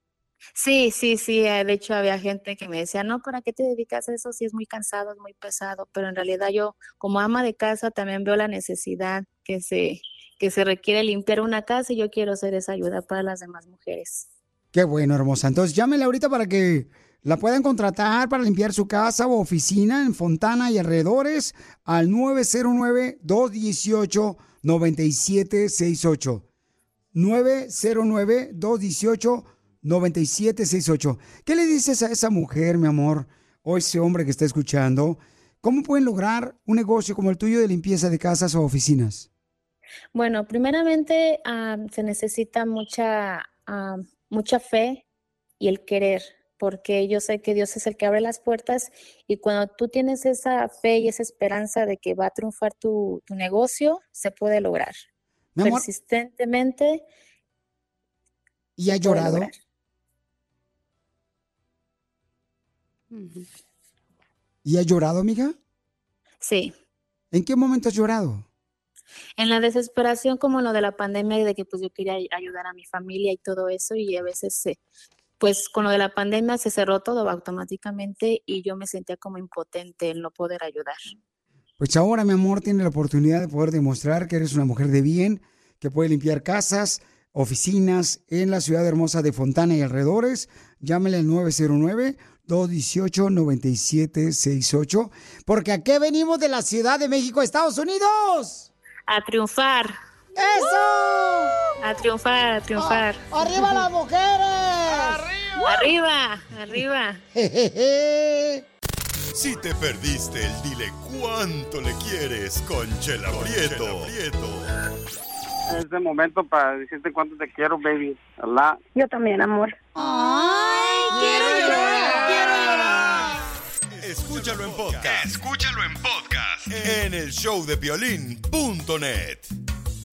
Sí, sí, sí. eh, De hecho, había gente que me decía, no, ¿para qué te dedicas a eso? Si es muy cansado, es muy pesado. Pero en realidad yo, como ama de casa, también veo la necesidad que se, que se requiere limpiar una casa y yo quiero ser esa ayuda para las demás mujeres. Qué bueno, hermosa. Entonces, llámenle ahorita para que la puedan contratar para limpiar su casa o oficina en Fontana y alrededores al 909-218-9768. 909-218-9768. ¿Qué le dices a esa mujer, mi amor, o ese hombre que está escuchando? ¿Cómo pueden lograr un negocio como el tuyo de limpieza de casas o oficinas? Bueno, primeramente ah, se necesita mucha, ah, mucha fe y el querer, porque yo sé que Dios es el que abre las puertas y cuando tú tienes esa fe y esa esperanza de que va a triunfar tu, tu negocio, se puede lograr. Persistentemente. ¿Y ha llorado? ¿Y ha llorado, amiga? Sí. ¿En qué momento has llorado? En la desesperación como lo de la pandemia y de que pues yo quería ay- ayudar a mi familia y todo eso y a veces se, pues con lo de la pandemia se cerró todo automáticamente y yo me sentía como impotente en no poder ayudar. Pues ahora, mi amor, tiene la oportunidad de poder demostrar que eres una mujer de bien, que puede limpiar casas, oficinas en la ciudad hermosa de Fontana y alrededores. Llámele al 909-218-9768. Porque aquí venimos de la Ciudad de México, Estados Unidos. A triunfar. ¡Eso! A triunfar, a triunfar. ¡Arriba las mujeres! Arriba, arriba. Si te perdiste el dile cuánto le quieres con Chela Prieto. Es de momento para decirte cuánto te quiero, baby. Allah. Yo también, amor. ¡Ay, quiero llorar! ¡Quiero llorar! Escúchalo en podcast. Escúchalo en podcast. En el show de.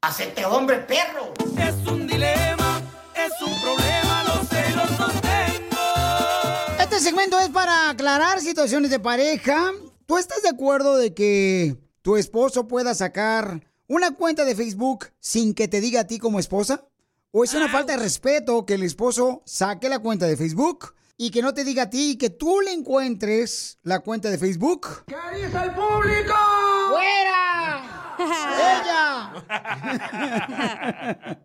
Hacete hombre perro. Es un dilema, es un problema, los celos los tengo. Este segmento es para aclarar situaciones de pareja. ¿Tú estás de acuerdo de que tu esposo pueda sacar una cuenta de Facebook sin que te diga a ti como esposa? ¿O es una falta de respeto que el esposo saque la cuenta de Facebook y que no te diga a ti y que tú le encuentres la cuenta de Facebook? ¿Qué dice el público? ¡Fuera! ¡Ella!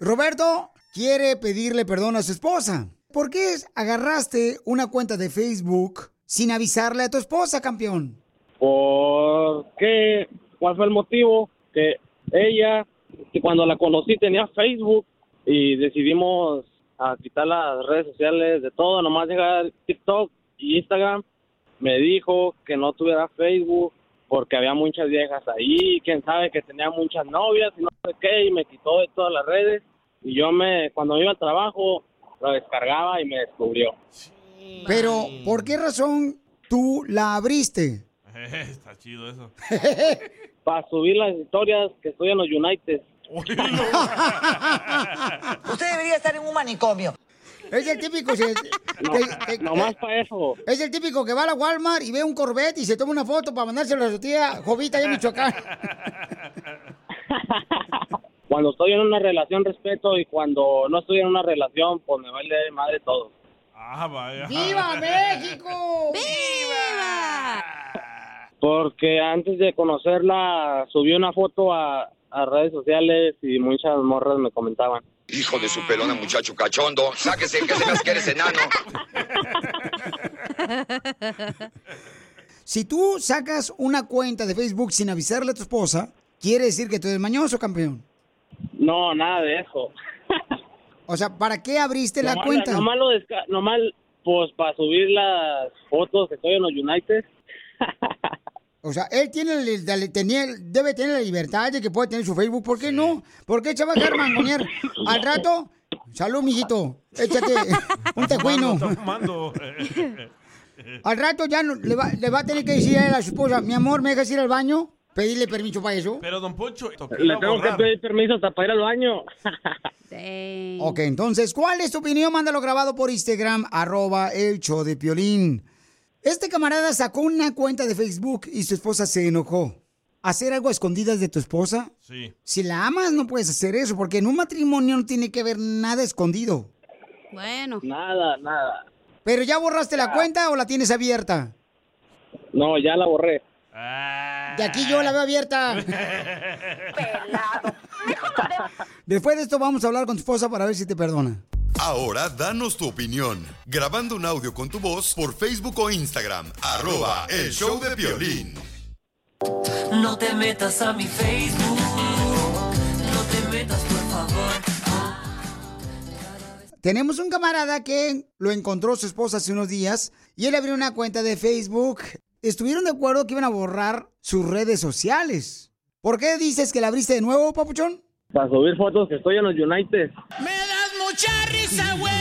Roberto quiere pedirle perdón a su esposa. ¿Por qué agarraste una cuenta de Facebook sin avisarle a tu esposa, campeón? ¿Por qué? ¿Cuál fue el motivo? Que ella, que cuando la conocí tenía Facebook y decidimos a quitar las redes sociales de todo, nomás dejar TikTok y Instagram. Me dijo que no tuviera Facebook porque había muchas viejas ahí, quién sabe que tenía muchas novias y no sé qué, y me quitó de todas las redes. Y yo me, cuando iba al trabajo, lo descargaba y me descubrió. Pero, ¿por qué razón tú la abriste? Está chido eso. Para subir las historias que estoy en los United. Usted debería estar en un manicomio. Es el típico. se- nomás para eso. Es el típico que va a la Walmart y ve un Corvette y se toma una foto para mandárselo a su tía Jovita allá en Michoacán. Cuando estoy en una relación respeto y cuando no estoy en una relación, pues me vale de madre todo. Ah, vaya. ¡Viva México! ¡Viva! Porque antes de conocerla, subí una foto a, a redes sociales y muchas morras me comentaban. Hijo de su pelona, muchacho cachondo. Sáquese que se hace que eres enano. Si tú sacas una cuenta de Facebook sin avisarle a tu esposa, quiere decir que tú eres mañoso, campeón. No, nada de eso. O sea, ¿para qué abriste la cuenta? Nomás, lo desca- nomás, pues para subir las fotos que estoy en los United. O sea, él tiene, el- el- tenía- debe tener la libertad de que puede tener su Facebook. ¿Por qué no? ¿Por qué se va a dejar mangonear? Al rato, salud, mijito. Échate un tejuino. Al rato ya no- le, va, le va a tener que decir a él a su esposa, mi amor, ¿me dejas ir al baño? Pedirle permiso para eso. Pero, don Poncho, Le tengo que pedir permiso hasta para ir al baño. Ok, entonces, ¿cuál es tu opinión? Mándalo grabado por Instagram, arroba el show de Piolín. Este camarada sacó una cuenta de Facebook y su esposa se enojó. ¿Hacer algo a escondidas de tu esposa? Sí. Si la amas, no puedes hacer eso, porque en un matrimonio no tiene que haber nada escondido. Bueno. Nada, nada. ¿Pero ya borraste la cuenta o la tienes abierta? No, ya la borré. De aquí yo la veo abierta. Después de esto vamos a hablar con tu esposa para ver si te perdona. Ahora danos tu opinión. Grabando un audio con tu voz por Facebook o Instagram. Arroba el show de violín. No te metas a mi Facebook. No te metas, por favor. Tenemos un camarada que lo encontró su esposa hace unos días y él abrió una cuenta de Facebook. Estuvieron de acuerdo que iban a borrar sus redes sociales. ¿Por qué dices que la abriste de nuevo, papuchón? Para subir fotos que estoy en los United. Me das mucha risa, güey.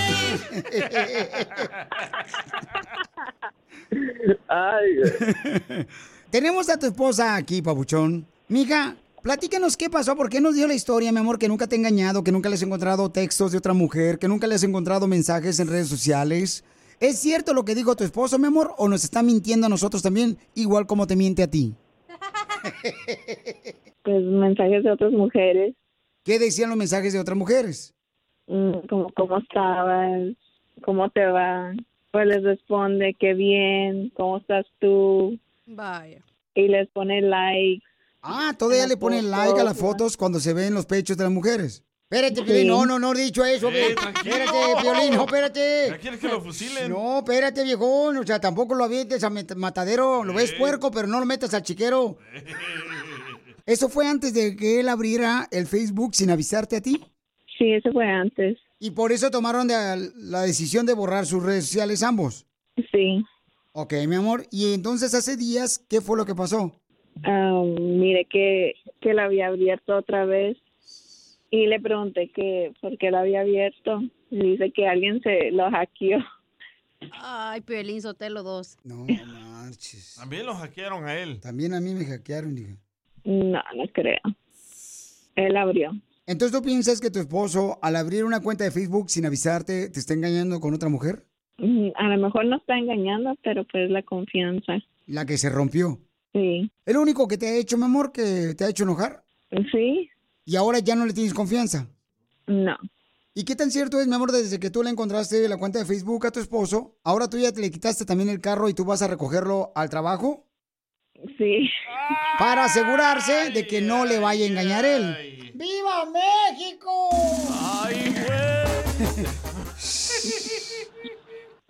Ay, Tenemos a tu esposa aquí, papuchón. Mija, platícanos qué pasó, por qué nos dio la historia, mi amor, que nunca te ha engañado, que nunca le has encontrado textos de otra mujer, que nunca le has encontrado mensajes en redes sociales. ¿Es cierto lo que dijo tu esposo, mi amor, o nos está mintiendo a nosotros también, igual como te miente a ti? Pues mensajes de otras mujeres, ¿Qué decían los mensajes de otras mujeres? mm, como cómo estabas, cómo te va, pues les responde que bien, cómo estás tú, Vaya. y les pone like. Ah, todavía le pone like a las fotos cuando se ven los pechos de las mujeres. Espérate, Piolín, Sí. no, no, no he dicho eso. Eh, espérate, Piolín, no, espérate. ¿Ya quieres que lo fusilen? No, espérate, viejón. O sea, tampoco lo avientes a matadero. Lo ves puerco, pero no lo metas al chiquero. ¿Eso fue antes de que él abriera el Facebook sin avisarte a ti? Sí, eso fue antes. ¿Y por eso tomaron de- la decisión de borrar sus redes sociales ambos? Sí. Ok, mi amor. Y entonces hace días, ¿qué fue lo que pasó? Ah, mire que, que la había abierto otra vez y le pregunté que por qué la había abierto. Y dice que alguien se lo hackeó. Ay, Piolín Sotelo 2. No marches. También lo hackearon a él. También a mí me hackearon, dije. No, no creo. Él abrió. Entonces, ¿tú piensas que tu esposo, al abrir una cuenta de Facebook sin avisarte, te está engañando con otra mujer? Mm, A lo mejor no está engañando, pero pues la confianza. La que se rompió. Sí. ¿El único que te ha hecho, mi amor, que te ha hecho enojar? Sí. ¿Y ahora ya no le tienes confianza? No. ¿Y qué tan cierto es, mi amor, desde que tú le encontraste la cuenta de Facebook a tu esposo, ahora tú ya te le quitaste también el carro y tú vas a recogerlo al trabajo? Sí. Para asegurarse de que no le vaya a engañar él. ¡Viva México! ¡Ay, güey!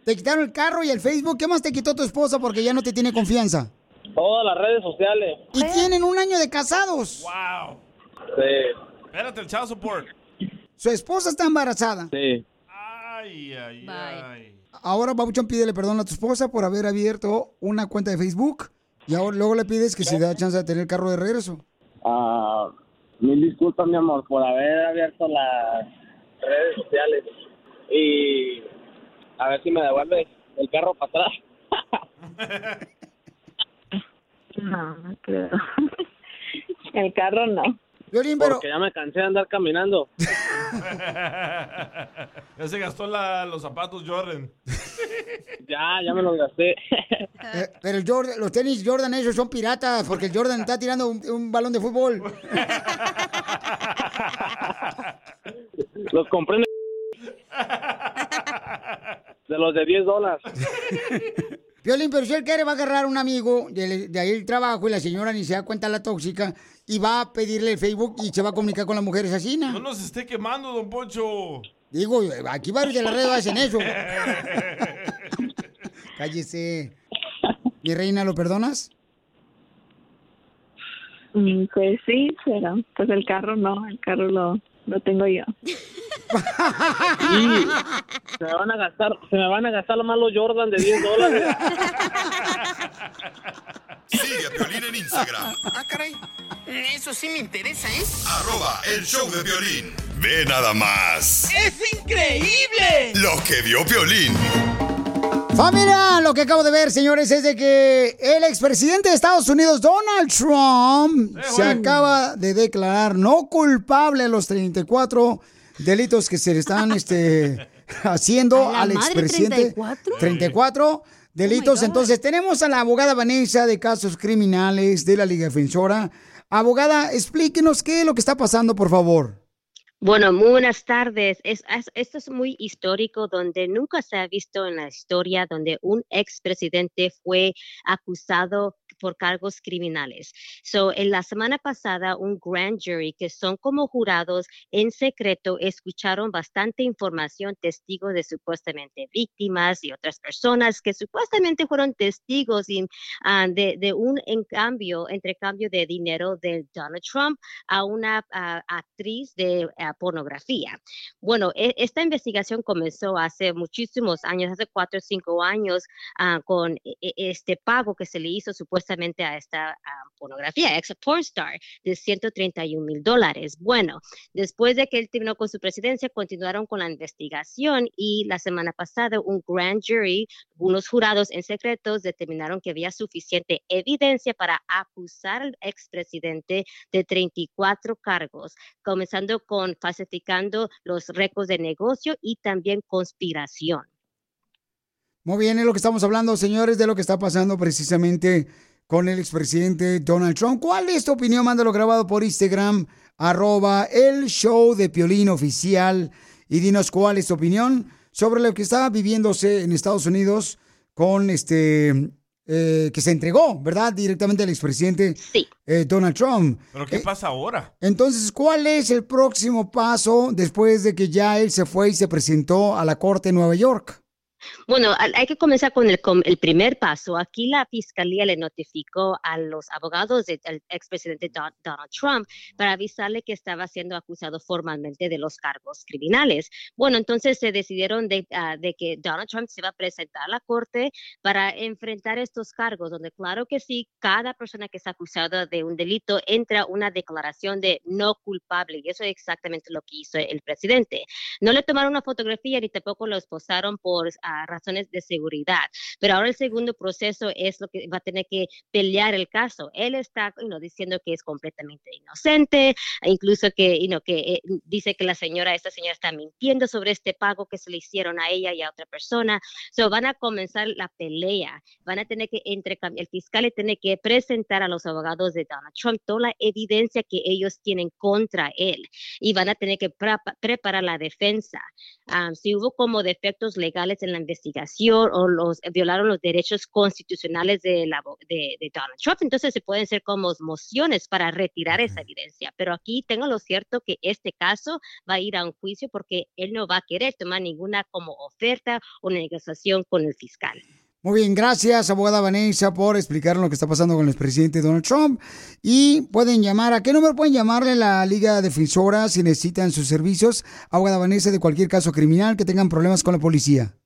Te quitaron el carro y el Facebook. ¿Qué más te quitó tu esposa porque ya no te tiene confianza? Todas las redes sociales. Y tienen un año de casados. Wow. Sí. Espérate, el child support. Su esposa está embarazada. Sí. Ay, ay, ay. Ahora, Babuchón, pídele perdón a tu esposa por haber abierto una cuenta de Facebook. Y ahora luego le pides que se da chance de tener el carro de regreso. Ah, mil disculpas, mi amor, por haber abierto las redes sociales. Y a ver si me devuelve el carro para atrás. No, no creo. El carro no. Porque ya me cansé de andar caminando. ya se gastó la- los zapatos Jordan. ya, ya me los gasté. Eh, pero el Jordan- los tenis Jordan esos son piratas porque el Jordan está tirando un, un balón de fútbol. Los compré en de los de 10 dólares. Violín, pero si él quiere va a agarrar a un amigo de, de ahí el trabajo y la señora ni se da cuenta la tóxica y va a pedirle el Facebook y se va a comunicar con las mujeres así, No ¿no? nos esté quemando, don Poncho. Digo, aquí varios de las redes hacen eso. Cállese. Mi reina, ¿lo perdonas? Mm, Pues sí, pero pues el carro no, el carro lo, lo tengo yo. Se me van a gastar, se me van a gastar los malos Jordan de 10 dólares. Sigue a Piolín en Instagram, Ah, caray. Eso sí me interesa, ¿eh? arroba el show de violín. Ve nada más ¡Es increíble! lo que vio Piolín. Familia, lo que acabo de ver, señores, es de que el expresidente de Estados Unidos, Donald Trump, se acaba de declarar no culpable a los 34 delitos que se le están este, haciendo A al expresidente. 34. 34 delitos. Entonces, tenemos a la abogada Vanessa de casos criminales de la Liga Defensora. Abogada, explíquenos qué es lo que está pasando, por favor. Bueno, buenas tardes. Es, es- esto es muy histórico, donde nunca se ha visto en la historia donde un expresidente fue acusado por cargos criminales. So, en la semana pasada, un grand jury, que son como jurados en secreto, escucharon bastante información, testigos de supuestamente víctimas y otras personas que supuestamente fueron testigos y, ah, de, de un encambio, intercambio de dinero de Donald Trump a una ah, actriz de ah, pornografía. Bueno, e- esta investigación comenzó hace muchísimos años, hace cuatro o cinco años, con e- e- este pago que se le hizo supuestamente a esta pornografía, ex porn star, de 131 mil dólares. Bueno, después de que él terminó con su presidencia, continuaron con la investigación y la semana pasada un grand jury, unos jurados en secretos determinaron que había suficiente evidencia para acusar al expresidente de 34 cargos, comenzando con falsificando los récords de negocio y también conspiración. Muy bien, es lo que estamos hablando, señores, de lo que está pasando precisamente con el expresidente Donald Trump. ¿Cuál es tu opinión? Mándalo grabado por Instagram, arroba el show de Piolín Oficial. Y dinos cuál es tu opinión sobre lo que está viviéndose en Estados Unidos con este, eh, que se entregó, ¿verdad? Directamente al expresidente eh, Donald Trump. ¿Pero qué pasa ahora? Entonces, ¿cuál es el próximo paso después de que ya él se fue y se presentó a la corte en Nueva York? Bueno, hay que comenzar con el, com- el primer paso. Aquí la fiscalía le notificó a los abogados del expresidente Don- Donald Trump para avisarle que estaba siendo acusado formalmente de los cargos criminales. Bueno, entonces se decidieron de, ah, de que Donald Trump se iba a presentar a la corte para enfrentar estos cargos, donde claro que sí, cada persona que está acusada de un delito entra una declaración de no culpable y eso es exactamente lo que hizo el presidente. No le tomaron una fotografía ni tampoco lo esposaron por razones de seguridad. Pero ahora el segundo proceso es lo que va a tener que pelear el caso. Él está you know, diciendo que es completamente inocente, incluso que, you know, que eh, dice que la señora, esta señora está mintiendo sobre este pago que se le hicieron a ella y a otra persona. So, van a comenzar la pelea. Van a tener que intercambiar, el fiscal tiene que presentar a los abogados de Donald Trump toda la evidencia que ellos tienen contra él y van a tener que prepa- preparar la defensa. Ah, si hubo como defectos legales en la investigación o los violaron los derechos constitucionales de, la, de, de Donald Trump. Entonces se pueden hacer como mociones para retirar esa evidencia. Pero aquí tengo lo cierto que este caso va a ir a un juicio porque él no va a querer tomar ninguna como oferta o negociación con el fiscal. Muy bien, gracias, abogada Vanessa, por explicar lo que está pasando con el presidente Donald Trump. Y pueden llamar, ¿a qué número pueden llamarle la Liga Defensora si necesitan sus servicios? Abogada Vanessa, de cualquier caso criminal que tengan problemas con la policía.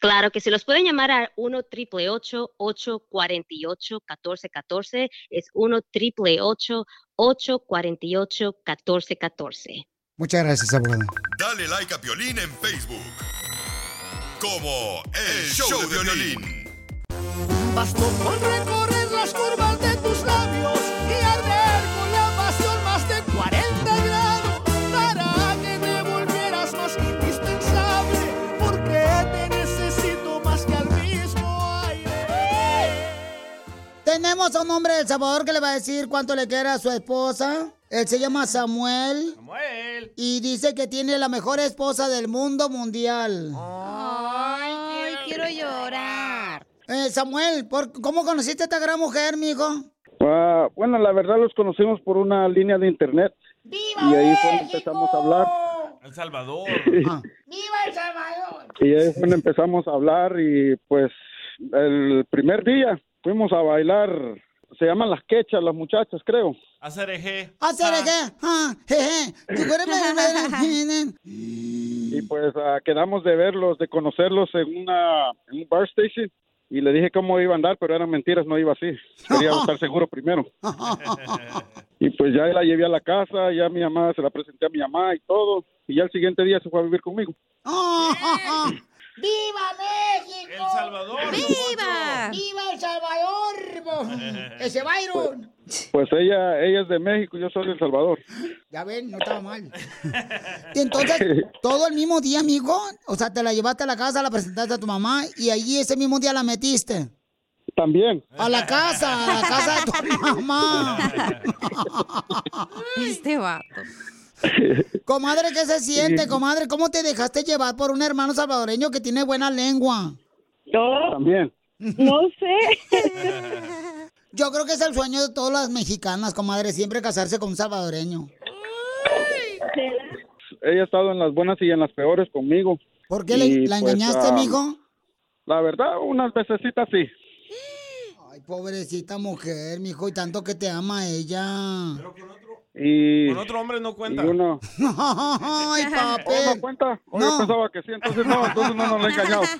Claro que si los pueden llamar al 1 888 848 1414 es 1 888 848 1414 Muchas gracias, abogada. Dale like a Piolín en Facebook. Como El Show de Violín. Bastó con recorrer las curvas de tus labios hombre del Salvador que le va a decir cuánto le quiere a su esposa. Él se llama Samuel. Samuel. Y dice que tiene la mejor esposa del mundo mundial. Ay, quiero llorar. Eh, Samuel, ¿por- ¿cómo conociste a esta gran mujer, mijo? Ah, bueno, la verdad los conocimos por una línea de internet. y ahí fue donde empezamos a hablar. El Salvador. Ah. ¡Viva El Salvador! Y ahí fue donde empezamos a hablar y pues el primer día fuimos a bailar. Se llaman las quechas, las muchachas, creo. Hacer eje. Hacer qué? Ah, me- Y pues ah, quedamos de verlos, de conocerlos en, una, en un bar station. Y le dije cómo iba a andar, pero eran mentiras, no iba así. Quería estar seguro primero. Y pues ya la llevé a la casa, ya mi mamá, se la presenté a mi mamá y todo. Y ya el siguiente día se fue a vivir conmigo. ¡Viva México! El Salvador. ¡Viva! ¡Viva El Salvador! ¡Ese Byron! Pues ella, ella es de México, yo soy de El Salvador. Ya ven, no estaba mal. Y entonces, todo el mismo día, amigo, o sea, te la llevaste a la casa, la presentaste a tu mamá y allí ese mismo día la metiste. También. A la casa, a la casa de tu mamá. Este vato. Comadre, ¿qué se siente, comadre? ¿Cómo te dejaste llevar por un hermano salvadoreño que tiene buena lengua? También. No sé. Yo creo que es el sueño de todas las mexicanas, comadre, siempre casarse con un salvadoreño. Ella ha estado en las buenas y en las peores conmigo. ¿Por qué Y, la pues, engañaste, ah, mijo? La verdad, unas vecesitas sí. Ay, pobrecita mujer, mijo, y tanto que te ama ella. Y, Con otro hombre no cuenta. y uno... Ay. Oh, ¿No cuenta? Yo pensaba que sí, entonces no, entonces no, no le he engañado.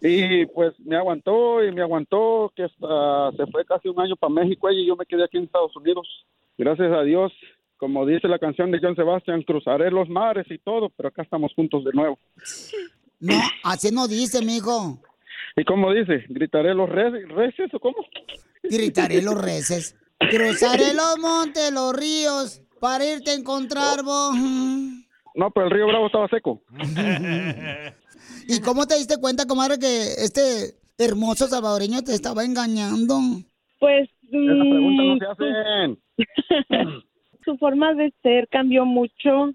Y pues me aguantó y me aguantó, que hasta se fue casi un año para México y yo me quedé aquí en Estados Unidos. Gracias a Dios, como dice la canción de John Sebastian, cruzaré los mares y todo, pero acá estamos juntos de nuevo. No, así no dice, mijo. ¿Y cómo dice? ¿Gritaré los re- reces o cómo? Gritaré los reces. Cruzaré los montes, los ríos, para irte a encontrar vos. No, pero el río Bravo estaba seco. ¿Y cómo te diste cuenta, comadre, que este hermoso salvadoreño te estaba engañando? Pues... Esa pregunta no mm, se hacen. su forma de ser cambió mucho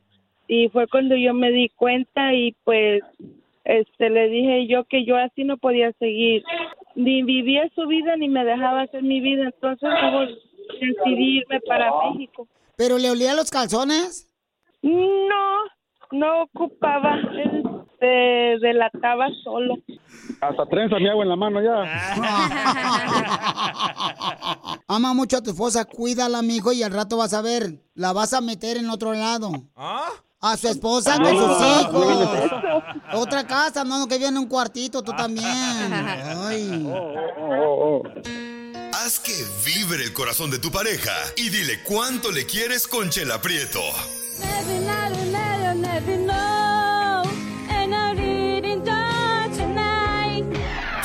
y fue cuando yo me di cuenta y pues este le dije yo que yo así no podía seguir ni vivía su vida ni me dejaba hacer mi vida entonces luego decidí irme para México ¿Pero le olía los calzones? no no ocupaba él se delataba solo Hasta trenza me hago en la mano ya. Ama mucho a tu esposa, cuídala, mijo, y al rato vas a ver, la vas a meter en otro lado. A su esposa con sus hijos. Otra casa, no, no, que viene un cuartito, tú también. Ay. Haz que vibre el corazón de tu pareja y dile cuánto le quieres con Chela Prieto.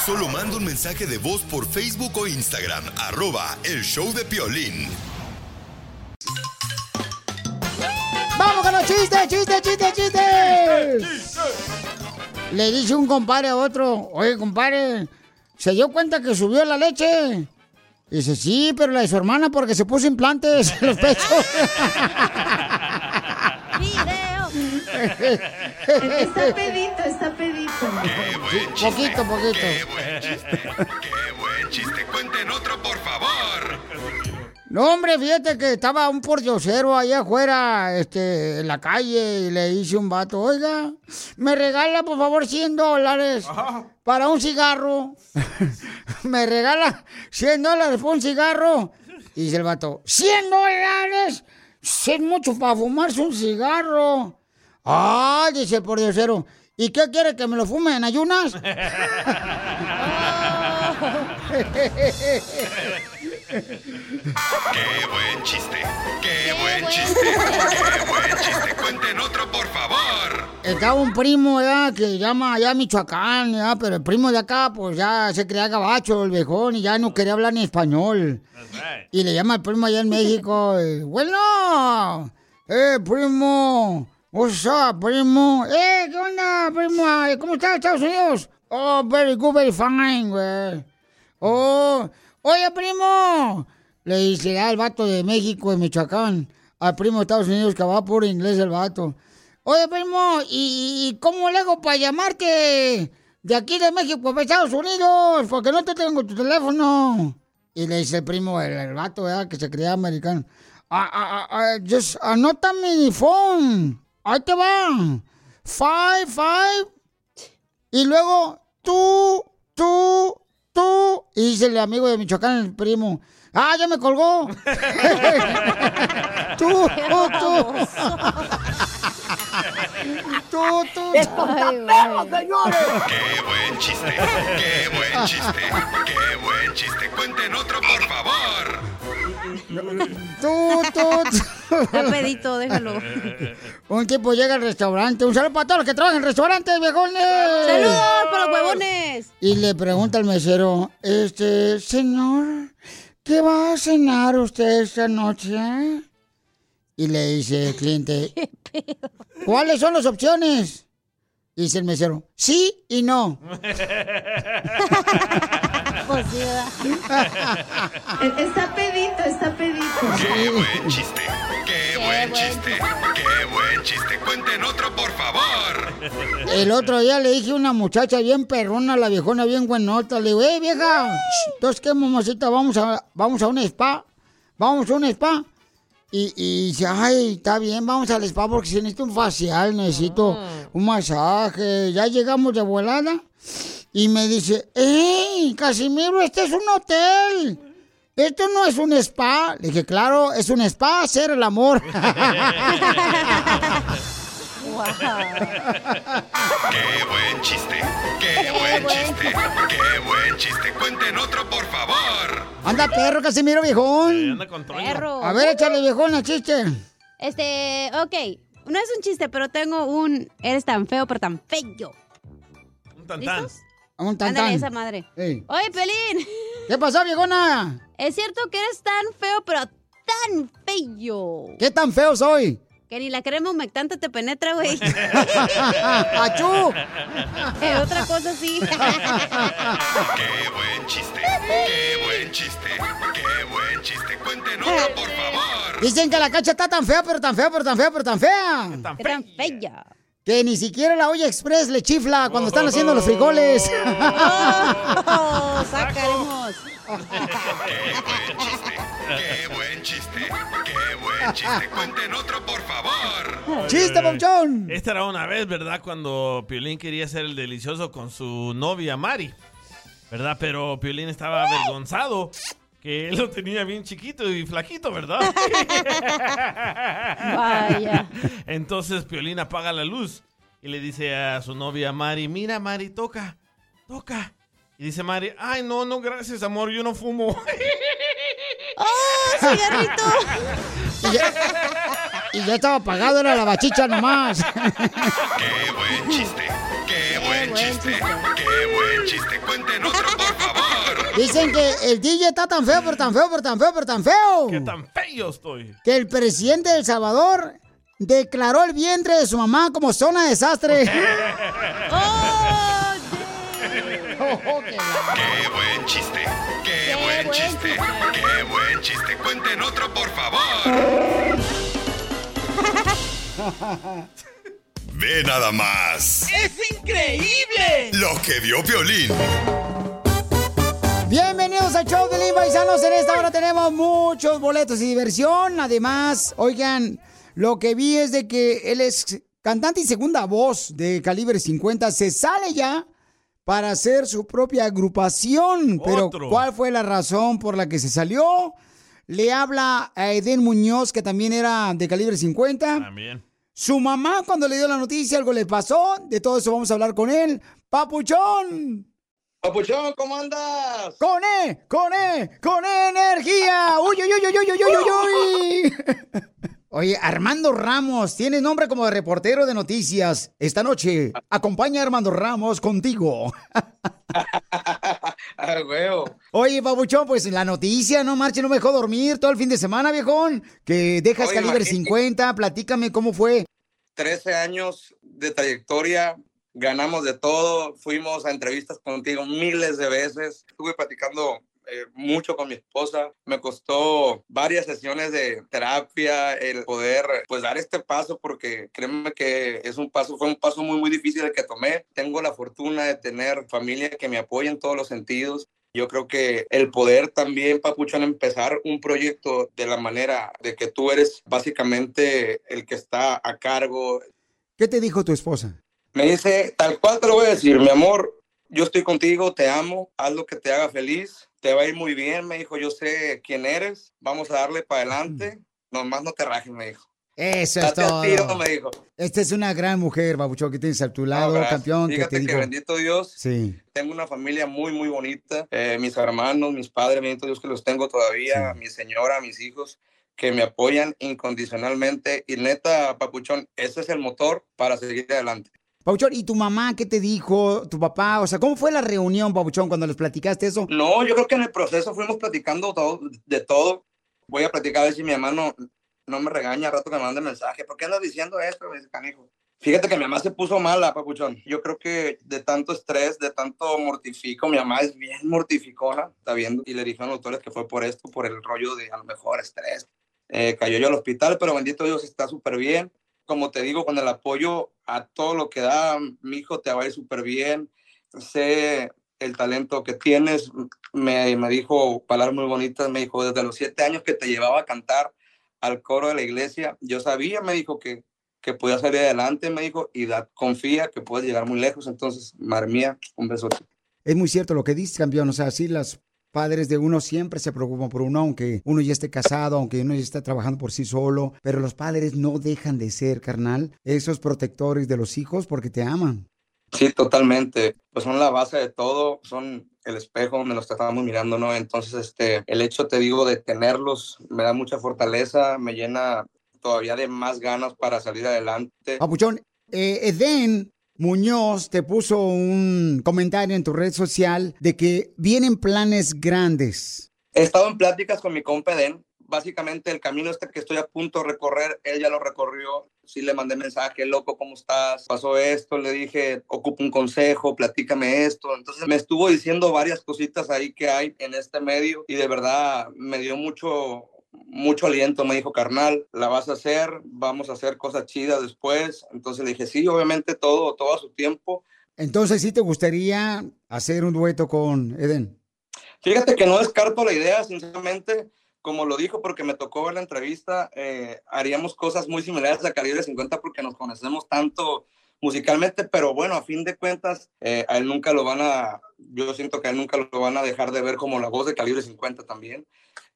Solo manda un mensaje de voz por Facebook o Instagram, arroba el show de Piolín. ¡Vamos con los chistes, chistes, chistes, chistes! Le dice un compadre a otro, oye, compadre, ¿se dio cuenta que subió la leche? Dice, sí, pero la de su hermana porque se puso implantes en los pechos. Está pedito, está pedito. Qué buen chiste. Poquito, poquito. Qué buen chiste. Qué buen chiste. Cuenten otro, por favor. No, hombre, fíjate que estaba un pordiosero ahí afuera, este, en la calle, y le dice un vato, oiga, me regala por favor 100 dólares para un cigarro. me regala 100 dólares por un cigarro. Y dice el vato, ¿100 dólares? Es mucho para fumarse un cigarro. Ah, dice el pordiosero, ¿y qué quiere que me lo fume en ayunas? Qué buen chiste. Qué buen chiste. Qué buen chiste. Cuenten otro, por favor. Estaba un primo ya que llama allá a Michoacán, ya, pero el primo de acá, pues ya se creía gabacho, el viejón, y ya no quería hablar ni español. Y le llama al primo allá en México, y, bueno, eh, primo, what's up, primo? Eh, ¿qué onda, primo? ¿Cómo está Estados Unidos? Oh, very good, very fine, güey. Oh, oye, primo. Le dice ya el vato de México, de Michoacán, al primo de Estados Unidos que va por inglés el vato. Oye, primo, ¿y, cómo le hago para llamarte de aquí de México para Estados Unidos? Porque no te tengo tu teléfono. Y le dice el primo, el, el vato, ¿verdad? Que se creía americano. Ah, ah, ah, just anota mi phone. Ahí te va. Five, five. Y luego, tú, tú, tú. Y dice el amigo de Michoacán, el primo. Ah, ya me colgó. tú, tú, tú. tú, tú. señores! ¡Qué buen chiste! ¡Qué buen chiste! ¡Qué buen chiste! Cuenten otro, por favor. Tú, tú, tú. Está pedito, déjalo. Un tipo llega al restaurante. Un saludo para todos los que trabajan en restaurantes, viejones. ¡Saludos para los huevones! Y le pregunta al mesero, este, señor, ¿qué va a cenar usted esta noche? Y le dice el cliente, ¿cuáles son las opciones? Y dice el mesero, sí y no. Está pedito, está pedito. ¡Qué buen chiste! ¡Qué buen chiste! ¡Qué buen chiste! Cuenten otro, por favor. El otro día le dije a una muchacha bien perrona, la viejona bien buenota, le digo, eh, vieja, entonces qué mamacita, vamos a, vamos a un spa, vamos a un spa. Y, y dice, ay, está bien, vamos al spa porque si necesito un facial, necesito un masaje. Ya llegamos de volada y me dice, ¡Ey, Casimiro, este es un hotel! Esto no es un spa. Le dije, claro, es un spa hacer el amor. ¡Qué buen chiste! ¡Qué buen chiste! ¡Qué buen chiste! Cuenten otro, por favor. Anda, perro, Casimiro, viejón. Anda con Toño. Perro. A ver, échale, viejón, el chiste. Este, ok. No es un chiste, pero tengo un. Eres tan feo, pero tan feo. Un tantán. ¿Listos? Un Ándale, tantán. esa madre. Ey. Oye, Pelín. ¿Qué pasó, viejona? Es cierto que eres tan feo, pero tan feo. ¿Qué tan feo soy? Que ni la crema humectante te penetra, güey. ¡Achú! Eh, otra cosa sí. ¡Qué buen chiste! ¡Qué buen chiste! ¡Qué buen chiste! Cuenten otro, por favor. Dicen que la cacha está tan fea, pero tan fea, pero tan fea, pero tan fea. Qué tan fea. Que ni siquiera la olla express le chifla cuando están haciendo los frijoles. Oh, sacaremos. ¡Qué buen chiste! ¡Qué buen chiste! ¡Qué buen chiste! Cuenten otro, por favor. ¡Chiste, Ponchón! Esta era una vez, ¿verdad? Cuando Piolín quería hacer el delicioso con su novia Mari. ¿Verdad? Pero Piolín estaba avergonzado. Que él lo tenía bien chiquito y flaquito, ¿verdad? Vaya. Entonces Piolín apaga la luz y le dice a su novia Mari, mira Mari, toca, toca. Y dice Mari, ay no, no, gracias amor, yo no fumo. ¡Oh, cigarrito! Y ya, y ya estaba apagado, era la bachicha nomás. ¡Qué buen chiste! ¡Qué buen chiste! ¡Qué buen chiste! Cuenten otro, por favor. Dicen que el DJ está tan feo, pero tan feo, pero tan feo, pero tan feo. ¡Qué tan feo estoy! Que el presidente de El Salvador declaró el vientre de su mamá como zona de desastre. ¡Oh, ¡Qué buen chiste! ¡Qué buen chiste! ¡Qué buen chiste! Cuenten otro, por favor. Ve nada más. ¡Es increíble! Lo que vio Piolín. Bienvenidos al show de Lin Paisanos. En esta hora tenemos muchos boletos y diversión. Además, oigan, lo que vi es de que él es cantante y segunda voz de calibre 50. Se sale ya para hacer su propia agrupación. Pero. ¿cuál fue la razón por la que se salió? Le habla a Eden Muñoz, que también era de calibre 50. También. Su mamá, cuando le dio la noticia, algo le pasó. De todo eso vamos a hablar con él. ¡Papuchón! Papuchón, ¿cómo andas? ¡Con E! ¡Con E! ¡Con E energía! ¡Uy, uy, uy, uy, uy, uy, uy, uy! Oye, Armando Ramos, tienes nombre como de reportero de noticias. Esta noche, acompaña a Armando Ramos contigo. Ah, huevo. Oye, Papuchón, pues la noticia, no marche, no me dejó dormir todo el fin de semana, viejón. Que dejas Oye, calibre imagínate. 50, platícame cómo fue. 13 años de trayectoria, ganamos de todo, fuimos a entrevistas contigo miles de veces, estuve platicando eh, mucho con mi esposa, me costó varias sesiones de terapia el poder pues dar este paso porque créeme que es un paso, fue un paso muy muy difícil el que tomé. Tengo la fortuna de tener familia que me apoya en todos los sentidos. Yo creo que el poder también, Papuchón, empezar un proyecto de la manera de que tú eres básicamente el que está a cargo. ¿Qué te dijo tu esposa? Me dice, tal cual te lo voy a decir, mi amor, yo estoy contigo, te amo, haz lo que te haga feliz, te va a ir muy bien, me dijo, yo sé quién eres, vamos a darle para adelante, nomás no te rajes, me dijo. Eso es al tiro, todo. me dijo. Esta es una gran mujer, Babuchón, que tienes a tu lado, No, campeón, que Fíjate te que bendito Dios, Sí. tengo una familia muy, muy bonita. Eh, mis hermanos, mis padres, bendito Dios que los tengo todavía, mi señora, mis hijos, que me apoyan incondicionalmente. Y neta, Papuchón, ese es el motor para seguir adelante. Pabuchón, ¿y tu mamá qué te dijo? ¿Tu papá? O sea, ¿cómo fue la reunión, Pabuchón, cuando les platicaste eso? No, yo creo que en el proceso fuimos platicando todo, de todo. Voy a platicar a ver si mi hermano no me regaña al rato que me mande mensaje. ¿Por qué andas diciendo esto? Canijo. Fíjate que mi mamá se puso mala, papuchón. Yo creo que de tanto estrés, de tanto mortifico, mi mamá es bien mortificona, está viendo. Y le dije a los doctores que fue por esto, por el rollo de a lo mejor estrés. Eh, cayó yo al hospital, pero bendito Dios está súper bien. Como te digo, con el apoyo a todo lo que da, mi hijo te va a ir súper bien. Sé el talento que tienes. Me, me dijo palabras muy bonitas. Me dijo, desde los siete años que te llevaba a cantar al coro de la iglesia, yo sabía, me dijo que, que podía salir adelante, me dijo, y da, confía que puedes llegar muy lejos. Entonces, madre mía, un beso. Es muy cierto lo que dices, campeón. O sea, sí, los padres de uno siempre se preocupan por uno, aunque uno ya esté casado, aunque uno ya esté trabajando por sí solo. Pero los padres no dejan de ser, carnal, esos protectores de los hijos porque te aman. Sí, totalmente. Pues son la base de todo, son el espejo donde nos estamos mirando, ¿no? Entonces, este, el hecho, te digo, de tenerlos me da mucha fortaleza, me llena todavía de más ganas para salir adelante. Papuchón, eh, Eden Muñoz te puso un comentario en tu red social de que vienen planes grandes. He estado en pláticas con mi compa Eden. Básicamente el camino este que estoy a punto de recorrer, él ya lo recorrió. Sí le mandé mensaje, loco, ¿cómo estás? Pasó esto, le dije, ocupo un consejo, platícame esto. Entonces me estuvo diciendo varias cositas ahí que hay en este medio y de verdad me dio mucho, mucho aliento. Me dijo, carnal, la vas a hacer, vamos a hacer cosas chidas después. Entonces le dije, sí, obviamente todo, todo a su tiempo. Entonces, ¿sí te gustaría hacer un dueto con Eden? Fíjate que no descarto la idea, sinceramente, como lo dijo, porque me tocó ver la entrevista, eh, haríamos cosas muy similares a Calibre 50 porque nos conocemos tanto musicalmente, pero bueno, a fin de cuentas, eh, a él nunca lo van a, yo siento que a él nunca lo van a dejar de ver como la voz de Calibre 50 también.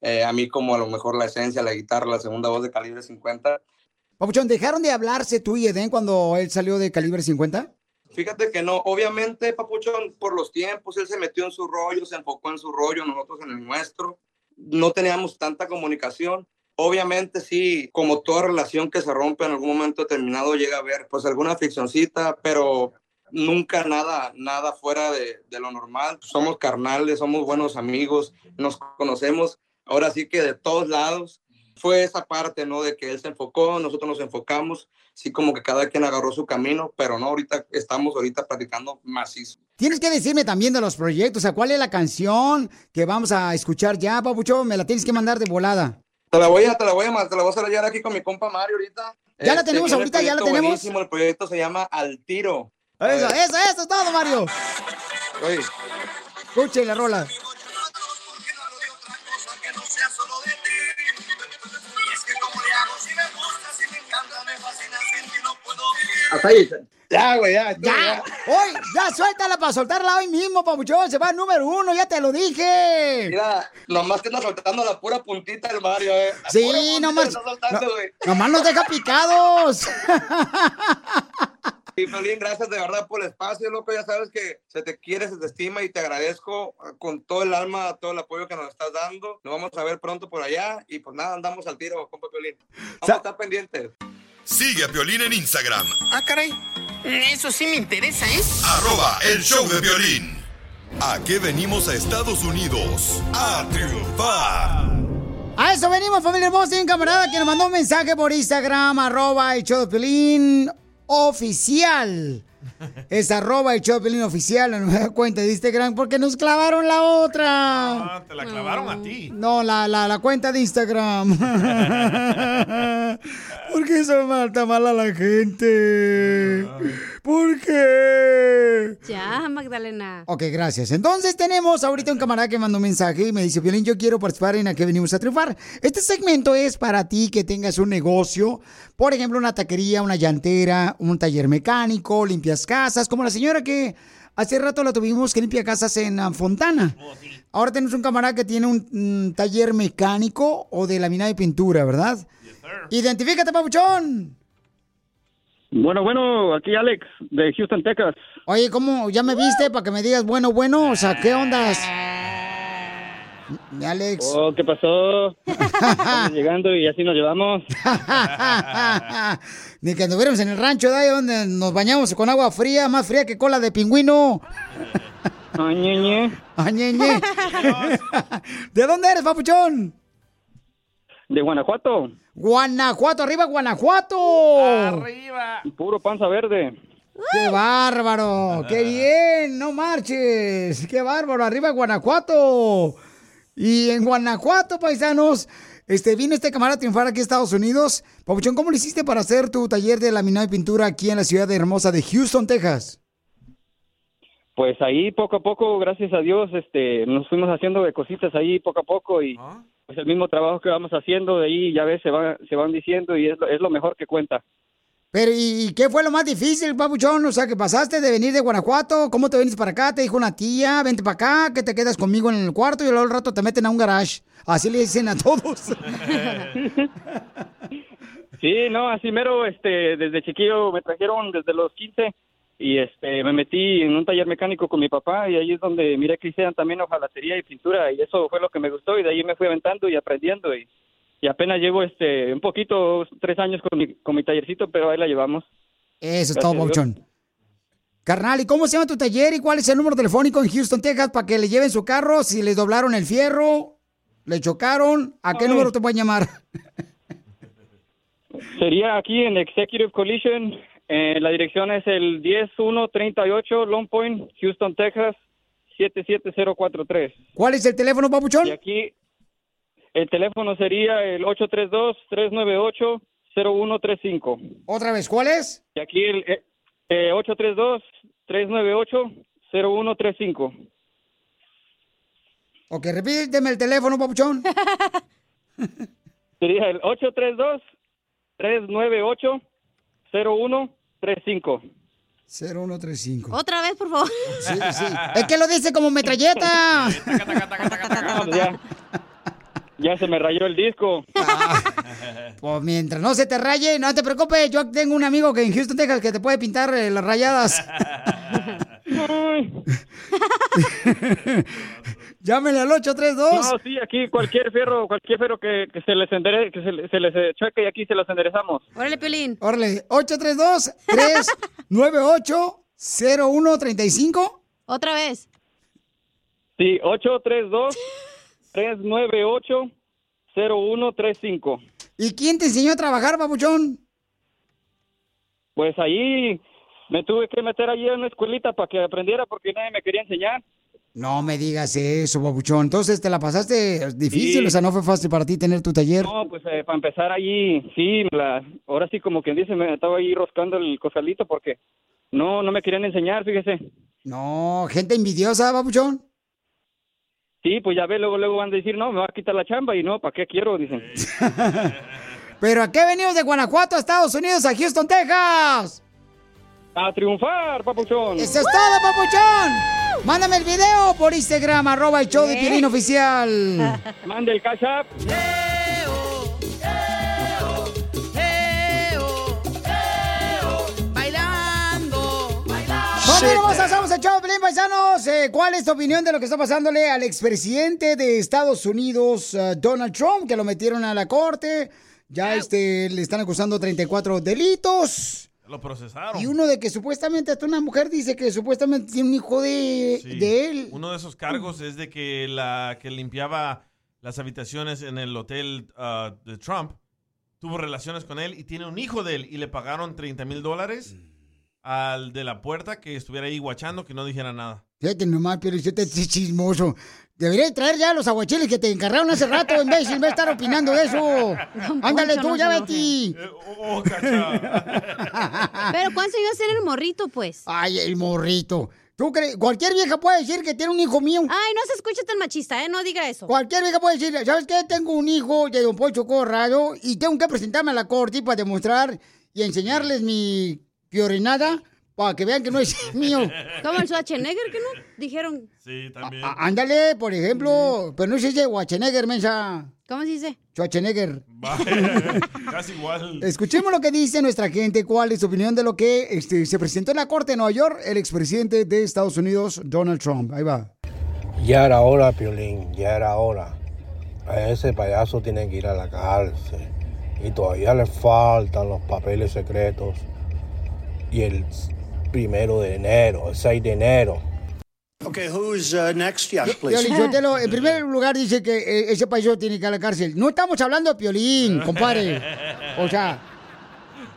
Eh, a mí como a lo mejor la esencia, la guitarra, la segunda voz de Calibre 50. Papuchón, ¿dejaron de hablarse tú y Eden cuando él salió de calibre 50? Fíjate que no, obviamente, Papuchón, por los tiempos, él se metió en su rollo, se enfocó en su rollo, nosotros en el nuestro. No teníamos tanta comunicación. Obviamente, sí, como toda relación que se rompe en algún momento determinado, llega a haber pues alguna ficcioncita, pero nunca nada, nada fuera de, de lo normal. Somos carnales, somos buenos amigos, nos conocemos ahora sí que de todos lados. Fue esa parte, ¿no? De que él se enfocó, nosotros nos enfocamos, sí como que cada quien agarró su camino, pero no, ahorita estamos ahorita platicando macizo. Tienes que decirme también de los proyectos, o sea, ¿cuál es la canción que vamos a escuchar ya, Papuchón? Me la tienes que mandar de volada. Te la voy a, te la voy a, te la voy a hacer hallar aquí con mi compa Mario ahorita. Ya la Este, tenemos el ahorita, ya la tenemos. buenísimo, el proyecto se llama Al Tiro. Eso, eso, eso es todo, Mario. oye. Escuche la rola. Hasta ahí. Ya, güey, ya. tú, Ya, hoy, ya suéltala para soltarla hoy mismo, papuchón. Se va al número uno, ya te lo dije. Mira, nomás te anda soltando la pura puntita del Mario, eh. La Sí, nomás. está soltando, no- güey. nomás nos deja picados. Y Piolín, gracias de verdad por el espacio, loco. Ya sabes que se te quiere, se te estima y te agradezco con todo el alma todo el apoyo que nos estás dando. Nos vamos a ver pronto por allá y pues nada, andamos al tiro, compa Piolín. Vamos a estar pendientes. Sigue a Piolín en Instagram, Ah, caray. Eso sí me interesa, ¿eh? arroba el show de violín. ¿A qué venimos a Estados Unidos? A triunfar. A eso venimos, familia hermosa. Hay un camarada que nos mandó un mensaje por Instagram, arroba el show de Pelín oficial. Es arroba el Pelín oficial, la nueva cuenta de Instagram, porque nos clavaron la otra. Ah, te la clavaron a ti. No, la, la, la cuenta de Instagram. ¿Por qué eso mata mal a la gente? ¿Por qué? Ya, Magdalena. Ok, gracias. Entonces tenemos ahorita un camarada que mandó un mensaje y me dice, Violín, yo quiero participar en a que venimos a triunfar. Este segmento es para ti que tengas un negocio, por ejemplo, una taquería, una llantera, un taller mecánico, limpias casas, como la señora que hace rato la tuvimos que limpia casas en ah, Fontana. Ahora tenemos un camarada que tiene un mm, taller mecánico o de laminado y pintura, ¿verdad? Identifícate, papuchón. Bueno, bueno, aquí Alex de Houston, Texas. Oye, ¿cómo? ¿Ya me viste para que me digas bueno, bueno? O sea, ¿qué ondas? Alex. Oh, ¿qué pasó? Estamos llegando y así nos llevamos. Ni que anduviéramos en el rancho de ahí donde nos bañamos con agua fría, más fría que cola de pingüino. Añeñe. Añeñe. ¿De dónde eres, papuchón? De Guanajuato. Guanajuato, arriba Guanajuato. Arriba. Puro panza verde. ¡Qué bárbaro! ¡Qué bien! ¡No marches! ¡Qué bárbaro! ¡Arriba Guanajuato! Y en Guanajuato, paisanos, este, vino este camarada a triunfar aquí a Estados Unidos. Papuchón, ¿cómo lo hiciste para hacer tu taller de laminado y pintura aquí en la ciudad hermosa de Houston, Texas? Pues ahí poco a poco, gracias a Dios, este, nos fuimos haciendo de cositas ahí poco a poco y pues el mismo trabajo que vamos haciendo de ahí ya ves se va, se van diciendo y es lo, es lo mejor que cuenta. Pero, ¿y qué fue lo más difícil, papuchón? O sea, que pasaste de venir de Guanajuato, ¿cómo te venís para acá? Te dijo una tía, vente para acá, que te quedas conmigo en el cuarto y luego al rato te meten a un garage. Así le dicen a todos. Sí, no, así mero, este, desde chiquillo me trajeron desde los 15 y este, me metí en un taller mecánico con mi papá y ahí es donde miré que hicieran también hojalatería y pintura y eso fue lo que me gustó y de ahí me fui aventando y aprendiendo y, y apenas llevo este, un poquito, tres años con mi, con mi tallercito, pero ahí la llevamos. Eso es todo, papuchón. Carnal, ¿y cómo se llama tu taller y cuál es el número telefónico en Houston, Texas, para que le lleven su carro? Si les doblaron el fierro, le chocaron, ¿a qué Ay. número te pueden llamar? Sería aquí en Executive Collision, eh, la dirección es el 10138 Long Point, Houston, Texas, 77043. ¿Cuál es el teléfono, papuchón? Y aquí el teléfono sería el 832-398-0135. Otra vez, ¿cuál es? Y aquí el eh, eh, 832-398-0135. Ok, repíteme el teléfono, papuchón. Sería el 832-398-0135. 0135. Otra vez, por favor. Sí, sí. Es que lo dice como metralleta. Ya, ya se me rayó el disco. Pues mientras no se te raye, no te preocupes. Yo tengo un amigo que en Houston, Texas, que te puede pintar eh, las rayadas. Llámele al 832. No, sí, aquí cualquier fierro, cualquier fierro que, que se les endere, que se, le- se les eh, choque y aquí se los enderezamos. Órale, Pelín. Órale, 832-398-0135. Otra vez. Sí, 832-398-0135. ¿Y quién te enseñó a trabajar, papuchón? Pues ahí me tuve que meter allí en una escuelita para que aprendiera porque nadie me quería enseñar. No me digas eso, babuchón. Entonces, ¿te la pasaste difícil? Sí. O sea, ¿no fue fácil para ti tener tu taller? No, pues eh, para empezar allí, sí, la, ahora sí como quien dice, me estaba ahí roscando el costalito porque no, no me querían enseñar, fíjese. No, gente envidiosa, babuchón. Sí, pues ya ve, luego, luego van a decir, no, me va a quitar la chamba y no, ¿para qué quiero? Dicen. ¿Pero a qué venimos de Guanajuato a Estados Unidos, a Houston, Texas? A triunfar, papuchón. ¡Eso es todo, papuchón! Mándame el video por Instagram, arroba el show de Piolín Oficial. Mande el cash app. El show de Piolín, paisanos. Eh, ¿Cuál es tu opinión de lo que está pasándole al expresidente de Estados Unidos, eh, Donald Trump, que lo metieron a la corte? Ya este, le están acusando 34 delitos. Lo procesaron. Y uno de que supuestamente hasta una mujer dice que supuestamente tiene un hijo de, Sí. de él. Uno de esos cargos es de que la que limpiaba las habitaciones en el hotel ah, de Trump tuvo relaciones con él y tiene un hijo de él y le pagaron 30 mil dólares al de la puerta que estuviera ahí guachando que no dijera nada. Fíjate nomás, pero yo te chismoso. Debería traer ya los aguachiles que te encargaron hace rato, imbécil, en vez de estar opinando de eso. Ándale tú, no ya Betty. oh, Pero ¿cuántos años tiene el morrito, pues? Ay, el morrito. ¿Tú crees? Cualquier vieja puede decir que tiene un hijo mío. Ay, no se escucha tan machista, ¿eh? No diga eso. Cualquier vieja puede decir, ¿sabes qué? Tengo un hijo de Don Poncho Corrado y tengo que presentarme a la corte para demostrar y enseñarles mi piorinada para que vean que no es mío. Como el Schwarzenegger, que no? Dijeron. Sí, también. Ándale, por ejemplo, pero no se dice Schwarzenegger, mensa. ¿Cómo se dice? Schwarzenegger. Casi igual. Escuchemos lo que dice nuestra gente, cuál es su opinión de lo que este, se presentó en la corte de Nueva York el expresidente de Estados Unidos, Donald Trump. Ahí va. Ya era hora, Piolín, ya era hora. A ese payaso tiene que ir a la cárcel. Y todavía le faltan los papeles secretos. Y el primero de enero, el 6 de enero. Okay, who's uh, next? Yes, please. Piolín en primer lugar dice que eh, ese país tiene que ir a la cárcel. No estamos hablando de Piolín, compadre. O sea,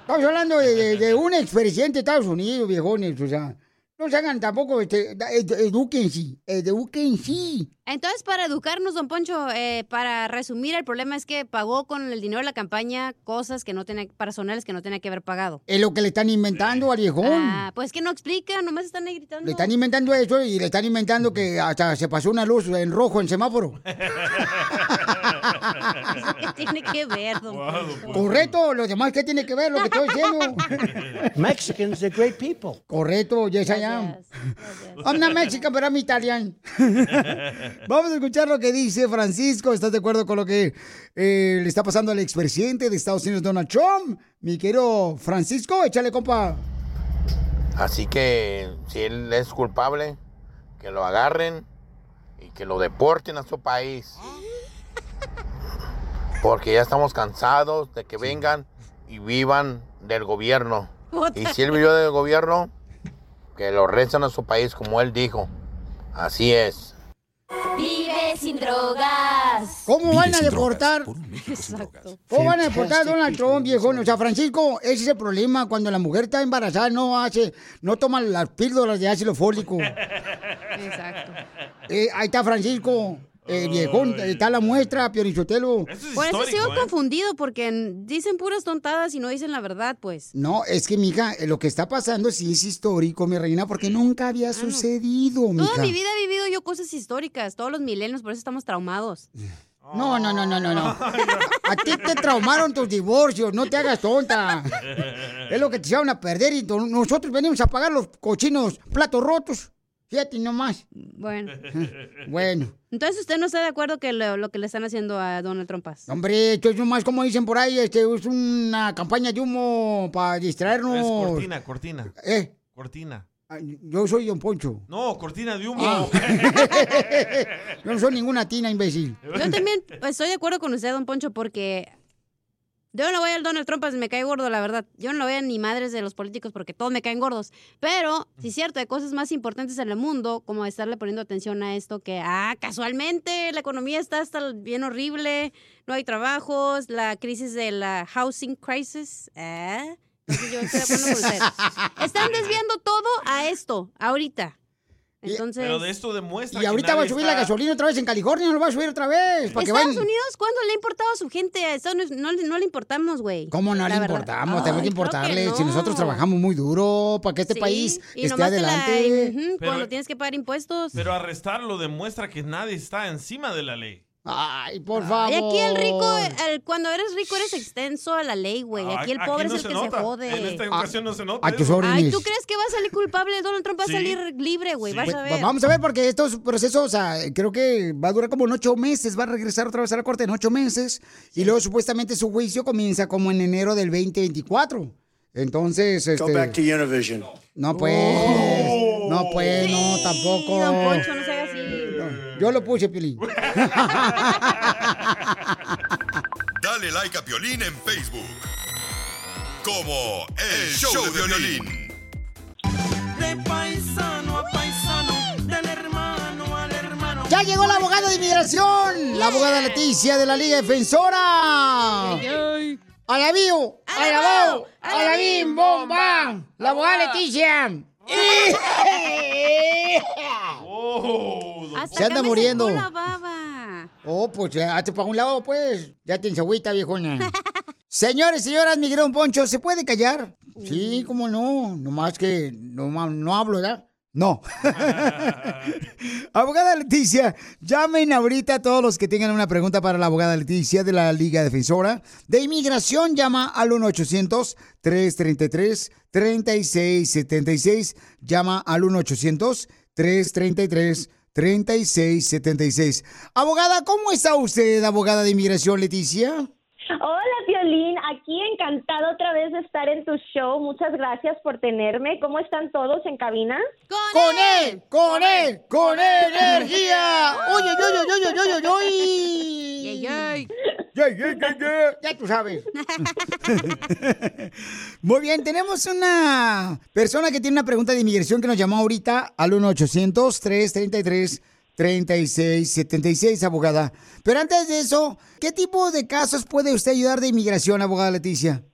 estamos hablando de, de- de un expresidente de Estados Unidos, viejones. O sea, no se hagan tampoco, este, da- ed- edúquense, edúquense. Entonces, para educarnos, don Poncho, eh, para resumir, el problema es que pagó con el dinero de la campaña cosas que no tenía, personales que no tenía que haber pagado. Es lo que le están inventando al viejón. Ah, pues que no explica, nomás están ahí gritando. Le están inventando eso y le están inventando que hasta se pasó una luz en rojo en semáforo. ¿Qué tiene que ver, don Poncho? Correcto, los demás, ¿qué tiene que ver lo que estoy diciendo? Mexicans, they're great people. Correcto, yes I am. I'm not Mexican, but I'm Italian. Vamos a escuchar lo que dice Francisco. ¿Estás de acuerdo con lo que eh, le está pasando al expresidente de Estados Unidos, Donald Trump? Mi querido Francisco, échale, compa. Así que si él es culpable, que lo agarren y que lo deporten a su país. Porque ya estamos cansados de que vengan y vivan del gobierno. Y si él vivió del gobierno, que lo rezan a su país como él dijo. Así es. Vive sin drogas. ¿Cómo van a deportar? Exacto. ¿Cómo van a deportar a Donald Trump, viejo? O sea, Francisco, ese es el problema. Cuando la mujer está embarazada, no hace, no toma las píldoras de ácido fólico. Exacto. Eh, ahí está Francisco, el viejón, está la muestra, Piorichotelo. Por eso sigo ¿eh? confundido, porque dicen puras tontadas y no dicen la verdad, pues. No, es que, mija, eh, lo que está pasando sí es histórico, mi reina, porque nunca había sucedido, mija. Toda mi vida he vivido yo cosas históricas, todos los milenios, por eso estamos traumados. No, no, no, no, no, no. A ti te traumaron tus divorcios, no te hagas tonta. Es lo que te llevan a perder y nosotros venimos a pagar los cochinos platos rotos. Fíjate nomás. Bueno. Bueno. Entonces, ¿usted no está de acuerdo que lo, lo que le están haciendo a Donald Trump? paz? Hombre, esto es nomás como dicen por ahí, este, es una campaña de humo para distraernos. Es cortina, cortina. ¿Eh? Cortina. Yo soy Don Poncho. No, cortina de humo. Ah. Yo no soy ninguna tina, imbécil. Yo también pues, estoy de acuerdo con usted, don Poncho, porque yo no voy al Donald Trump, pues me cae gordo, la verdad. Yo no lo voy a ni madres de los políticos porque todos me caen gordos. Pero, sí es cierto, hay cosas más importantes en el mundo, como estarle poniendo atención a esto que, ah, casualmente la economía está hasta bien horrible, no hay trabajos, la crisis de la housing crisis, ¿eh? Entonces yo estoy de acuerdo con usted. Están desviando todo a esto, ahorita. Entonces... Pero de esto demuestra Y ahorita va a subir la gasolina otra vez en California, no lo va a subir otra vez. Para que Estados. Unidos, ¿cuándo le ha importado a su gente? A Estados Unidos no, le- no le importamos, güey. ¿Cómo no le verdad. importamos? Ay, Tenemos que importarle. no. Si nosotros trabajamos muy duro para que este Sí, país y esté la- adelante. Pero- cuando tienes que pagar impuestos. Pero arrestarlo demuestra que nadie está encima de la ley. Ay, por Y aquí el rico, el- cuando eres rico eres extenso a la ley, güey. Aquí el Aquí pobre no es el se que nota. se jode. En esta ocasión no se nota. a tus eso. órdenes. Ay, ¿tú crees que va a salir culpable? Donald Trump va a Sí. salir libre, güey. Vas Pues, a ver. vamos a ver, porque estos procesos, o sea, creo que va a durar como en ocho meses, va a regresar otra vez a la corte en ocho meses, y luego supuestamente su juicio comienza como en enero del 2024. Entonces, este... Go back to Univision. No, pues, no, pues, no, tampoco. Don Poncho, no. Yo lo puse, Pili. Dale like a Piolín en Facebook. Como El, Show, de Violín. De paisano a paisano, del hermano al hermano. Ya llegó la abogada de inmigración, la abogada Leticia de la Liga Defensora. A la bio, a la bao, a la bim, bomba. La abogada Leticia. Hasta Se anda acá me muriendo. la baba. Oh, pues ya, hazte para un lado, pues. Ya te agüita, viejona. Señores, señoras, mi gran Poncho, ¿se puede callar? Sí, cómo no. Nomás que no, no hablo, ¿verdad? No. abogada Leticia, llamen ahorita a todos los que tengan una pregunta para la abogada Leticia de la Liga Defensora de Inmigración. Llama al 1-800-333-3676. Llama al 1-800-333-3676. Abogada, ¿cómo está usted, abogada de Inmigración, Leticia? Hola, Violín. Aquí encantada otra vez de estar en tu show. Muchas gracias por tenerme. ¿Cómo están todos en cabina? ¡Con él! ¡Con él! ¡Con energía! ¡Oye, oye, oye, oye, oye, oye. Ya tú sabes. Muy bien, tenemos una persona que tiene una pregunta de inmigración que nos llamó ahorita al 1-800-333-3676, abogada. Pero antes de eso, ¿qué tipo de casos puede usted ayudar de inmigración, abogada Leticia?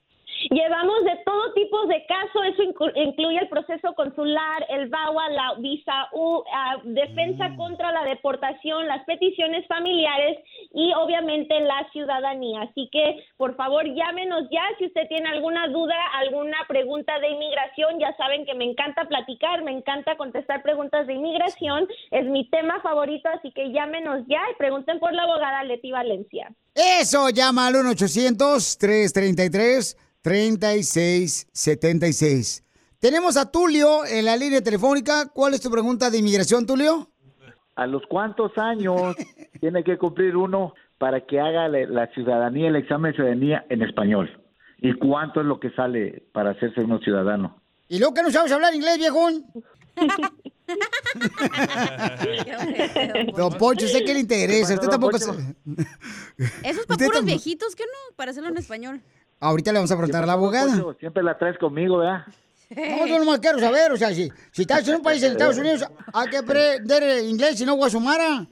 Todo tipo de casos, eso inclu- incluye el proceso consular, el VAWA, la visa U, ah, defensa contra la deportación, las peticiones familiares y obviamente la ciudadanía. Así que, por favor, llámenos ya si usted tiene alguna duda, alguna pregunta de inmigración. Ya saben que me encanta platicar, me encanta contestar preguntas de inmigración, es mi tema favorito, así que llámenos ya y pregunten por la abogada Leti Valencia. Eso, llama al 1-800-333-3676. Tenemos a Tulio en la línea telefónica. ¿Cuál es tu pregunta de inmigración, Tulio? ¿A los cuántos años tiene que cumplir uno para que haga la, ciudadanía, el examen de ciudadanía en español? ¿Y cuánto es lo que sale para hacerse uno ciudadano? ¿Y luego que no sabes hablar inglés, viejón? Don Poncho, sé que le interesa. Usted tampoco sabe. Eso es para puros tam- viejitos, ¿qué no? Para hacerlo en español. Ahorita le vamos a preguntar a la abogada. Siempre la traes conmigo, ¿verdad? No, yo nomás quiero saber, o sea, si, si estás en un país en Estados Unidos, hay que aprender inglés, si no, Guasumara.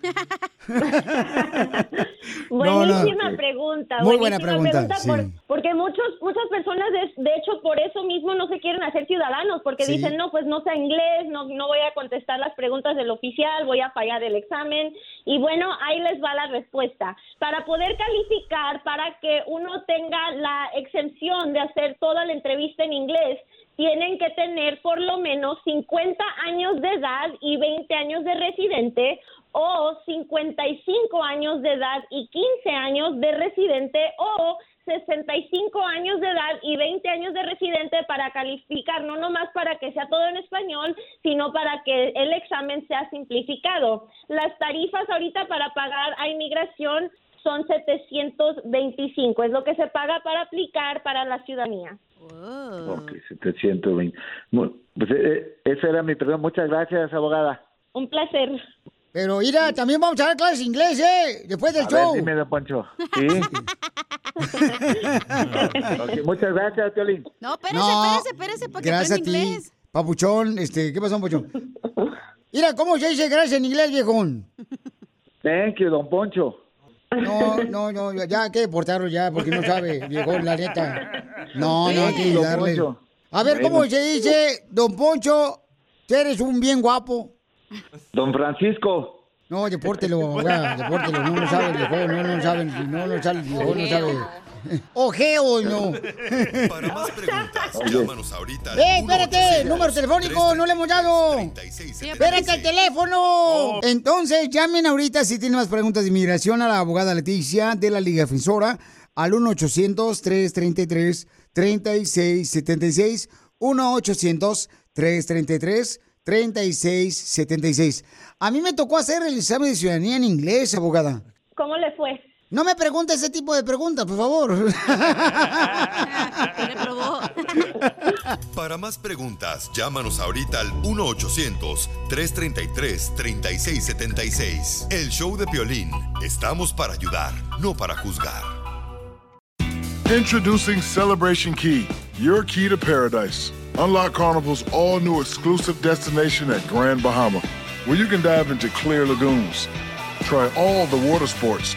Buenísima no. pregunta. Muy buena pregunta, por- porque muchos, muchas personas, de, de hecho, por eso mismo no se quieren hacer ciudadanos, porque Sí. dicen, no, pues no sé inglés, no, no voy a contestar las preguntas del oficial, voy a fallar el examen. Y bueno, ahí les va la respuesta. Para poder calificar, para que uno tenga la exención de hacer toda la entrevista en inglés, tienen que tener por lo menos 50 años de edad y 20 años de residente o 55 años de edad y 15 años de residente o 65 años de edad y 20 años de residente para calificar, no nomás para que sea todo en español, sino para que el examen sea simplificado. Las tarifas ahorita para pagar a inmigración son 725, es lo que se paga para aplicar para la ciudadanía. Ok, 720. Mu- Pues, eh, eh, esa era mi pregunta. Muchas gracias, abogada. Un placer. Pero mira, también vamos a dar clases de inglés, ¿eh? Después del A show. ver, dime, don Poncho. Sí. Ok, muchas gracias, Piolín. No, espérese, No, espérese, espérese, para que Gracias a aprenda ti, inglés. papuchón. Este, ¿qué pasó, papuchón? Mira, ¿cómo se dice gracias en inglés, viejón? Thank you, don Poncho. No, no, no, ya- ya hay que deportarlo ya, porque no sabe, viejón, la neta. No, no hay que ayudarle. A ver, ¿cómo se dice, don Poncho, que eres un bien guapo? Don Francisco. No, depórtelo, abogada, depórtelo. No lo sabe el viejo, no lo saben, no lo sabe el viejo, no sabe. Ojeo, no. Para más preguntas, llámanos ahorita ¡Eh, espérate! Número telefónico, no le hemos dado. ¡Espérate el teléfono! Entonces, llamen ahorita si tienen más preguntas de inmigración a la abogada Leticia de la Liga Defensora al 1-800-333-3676. 1-800-333-3676. A mí me tocó hacer el examen de ciudadanía en inglés, abogada. ¿Cómo le fue? No me pregunte ese tipo de preguntas, por favor. Para más preguntas, llámanos ahorita al 1-800-333-3676. El show de Piolín. Estamos para ayudar, no para juzgar. Introducing Celebration Key, your key to paradise. Unlock Carnival's all new exclusive destination at Grand Bahama, where you can dive into clear lagoons, try all the water sports,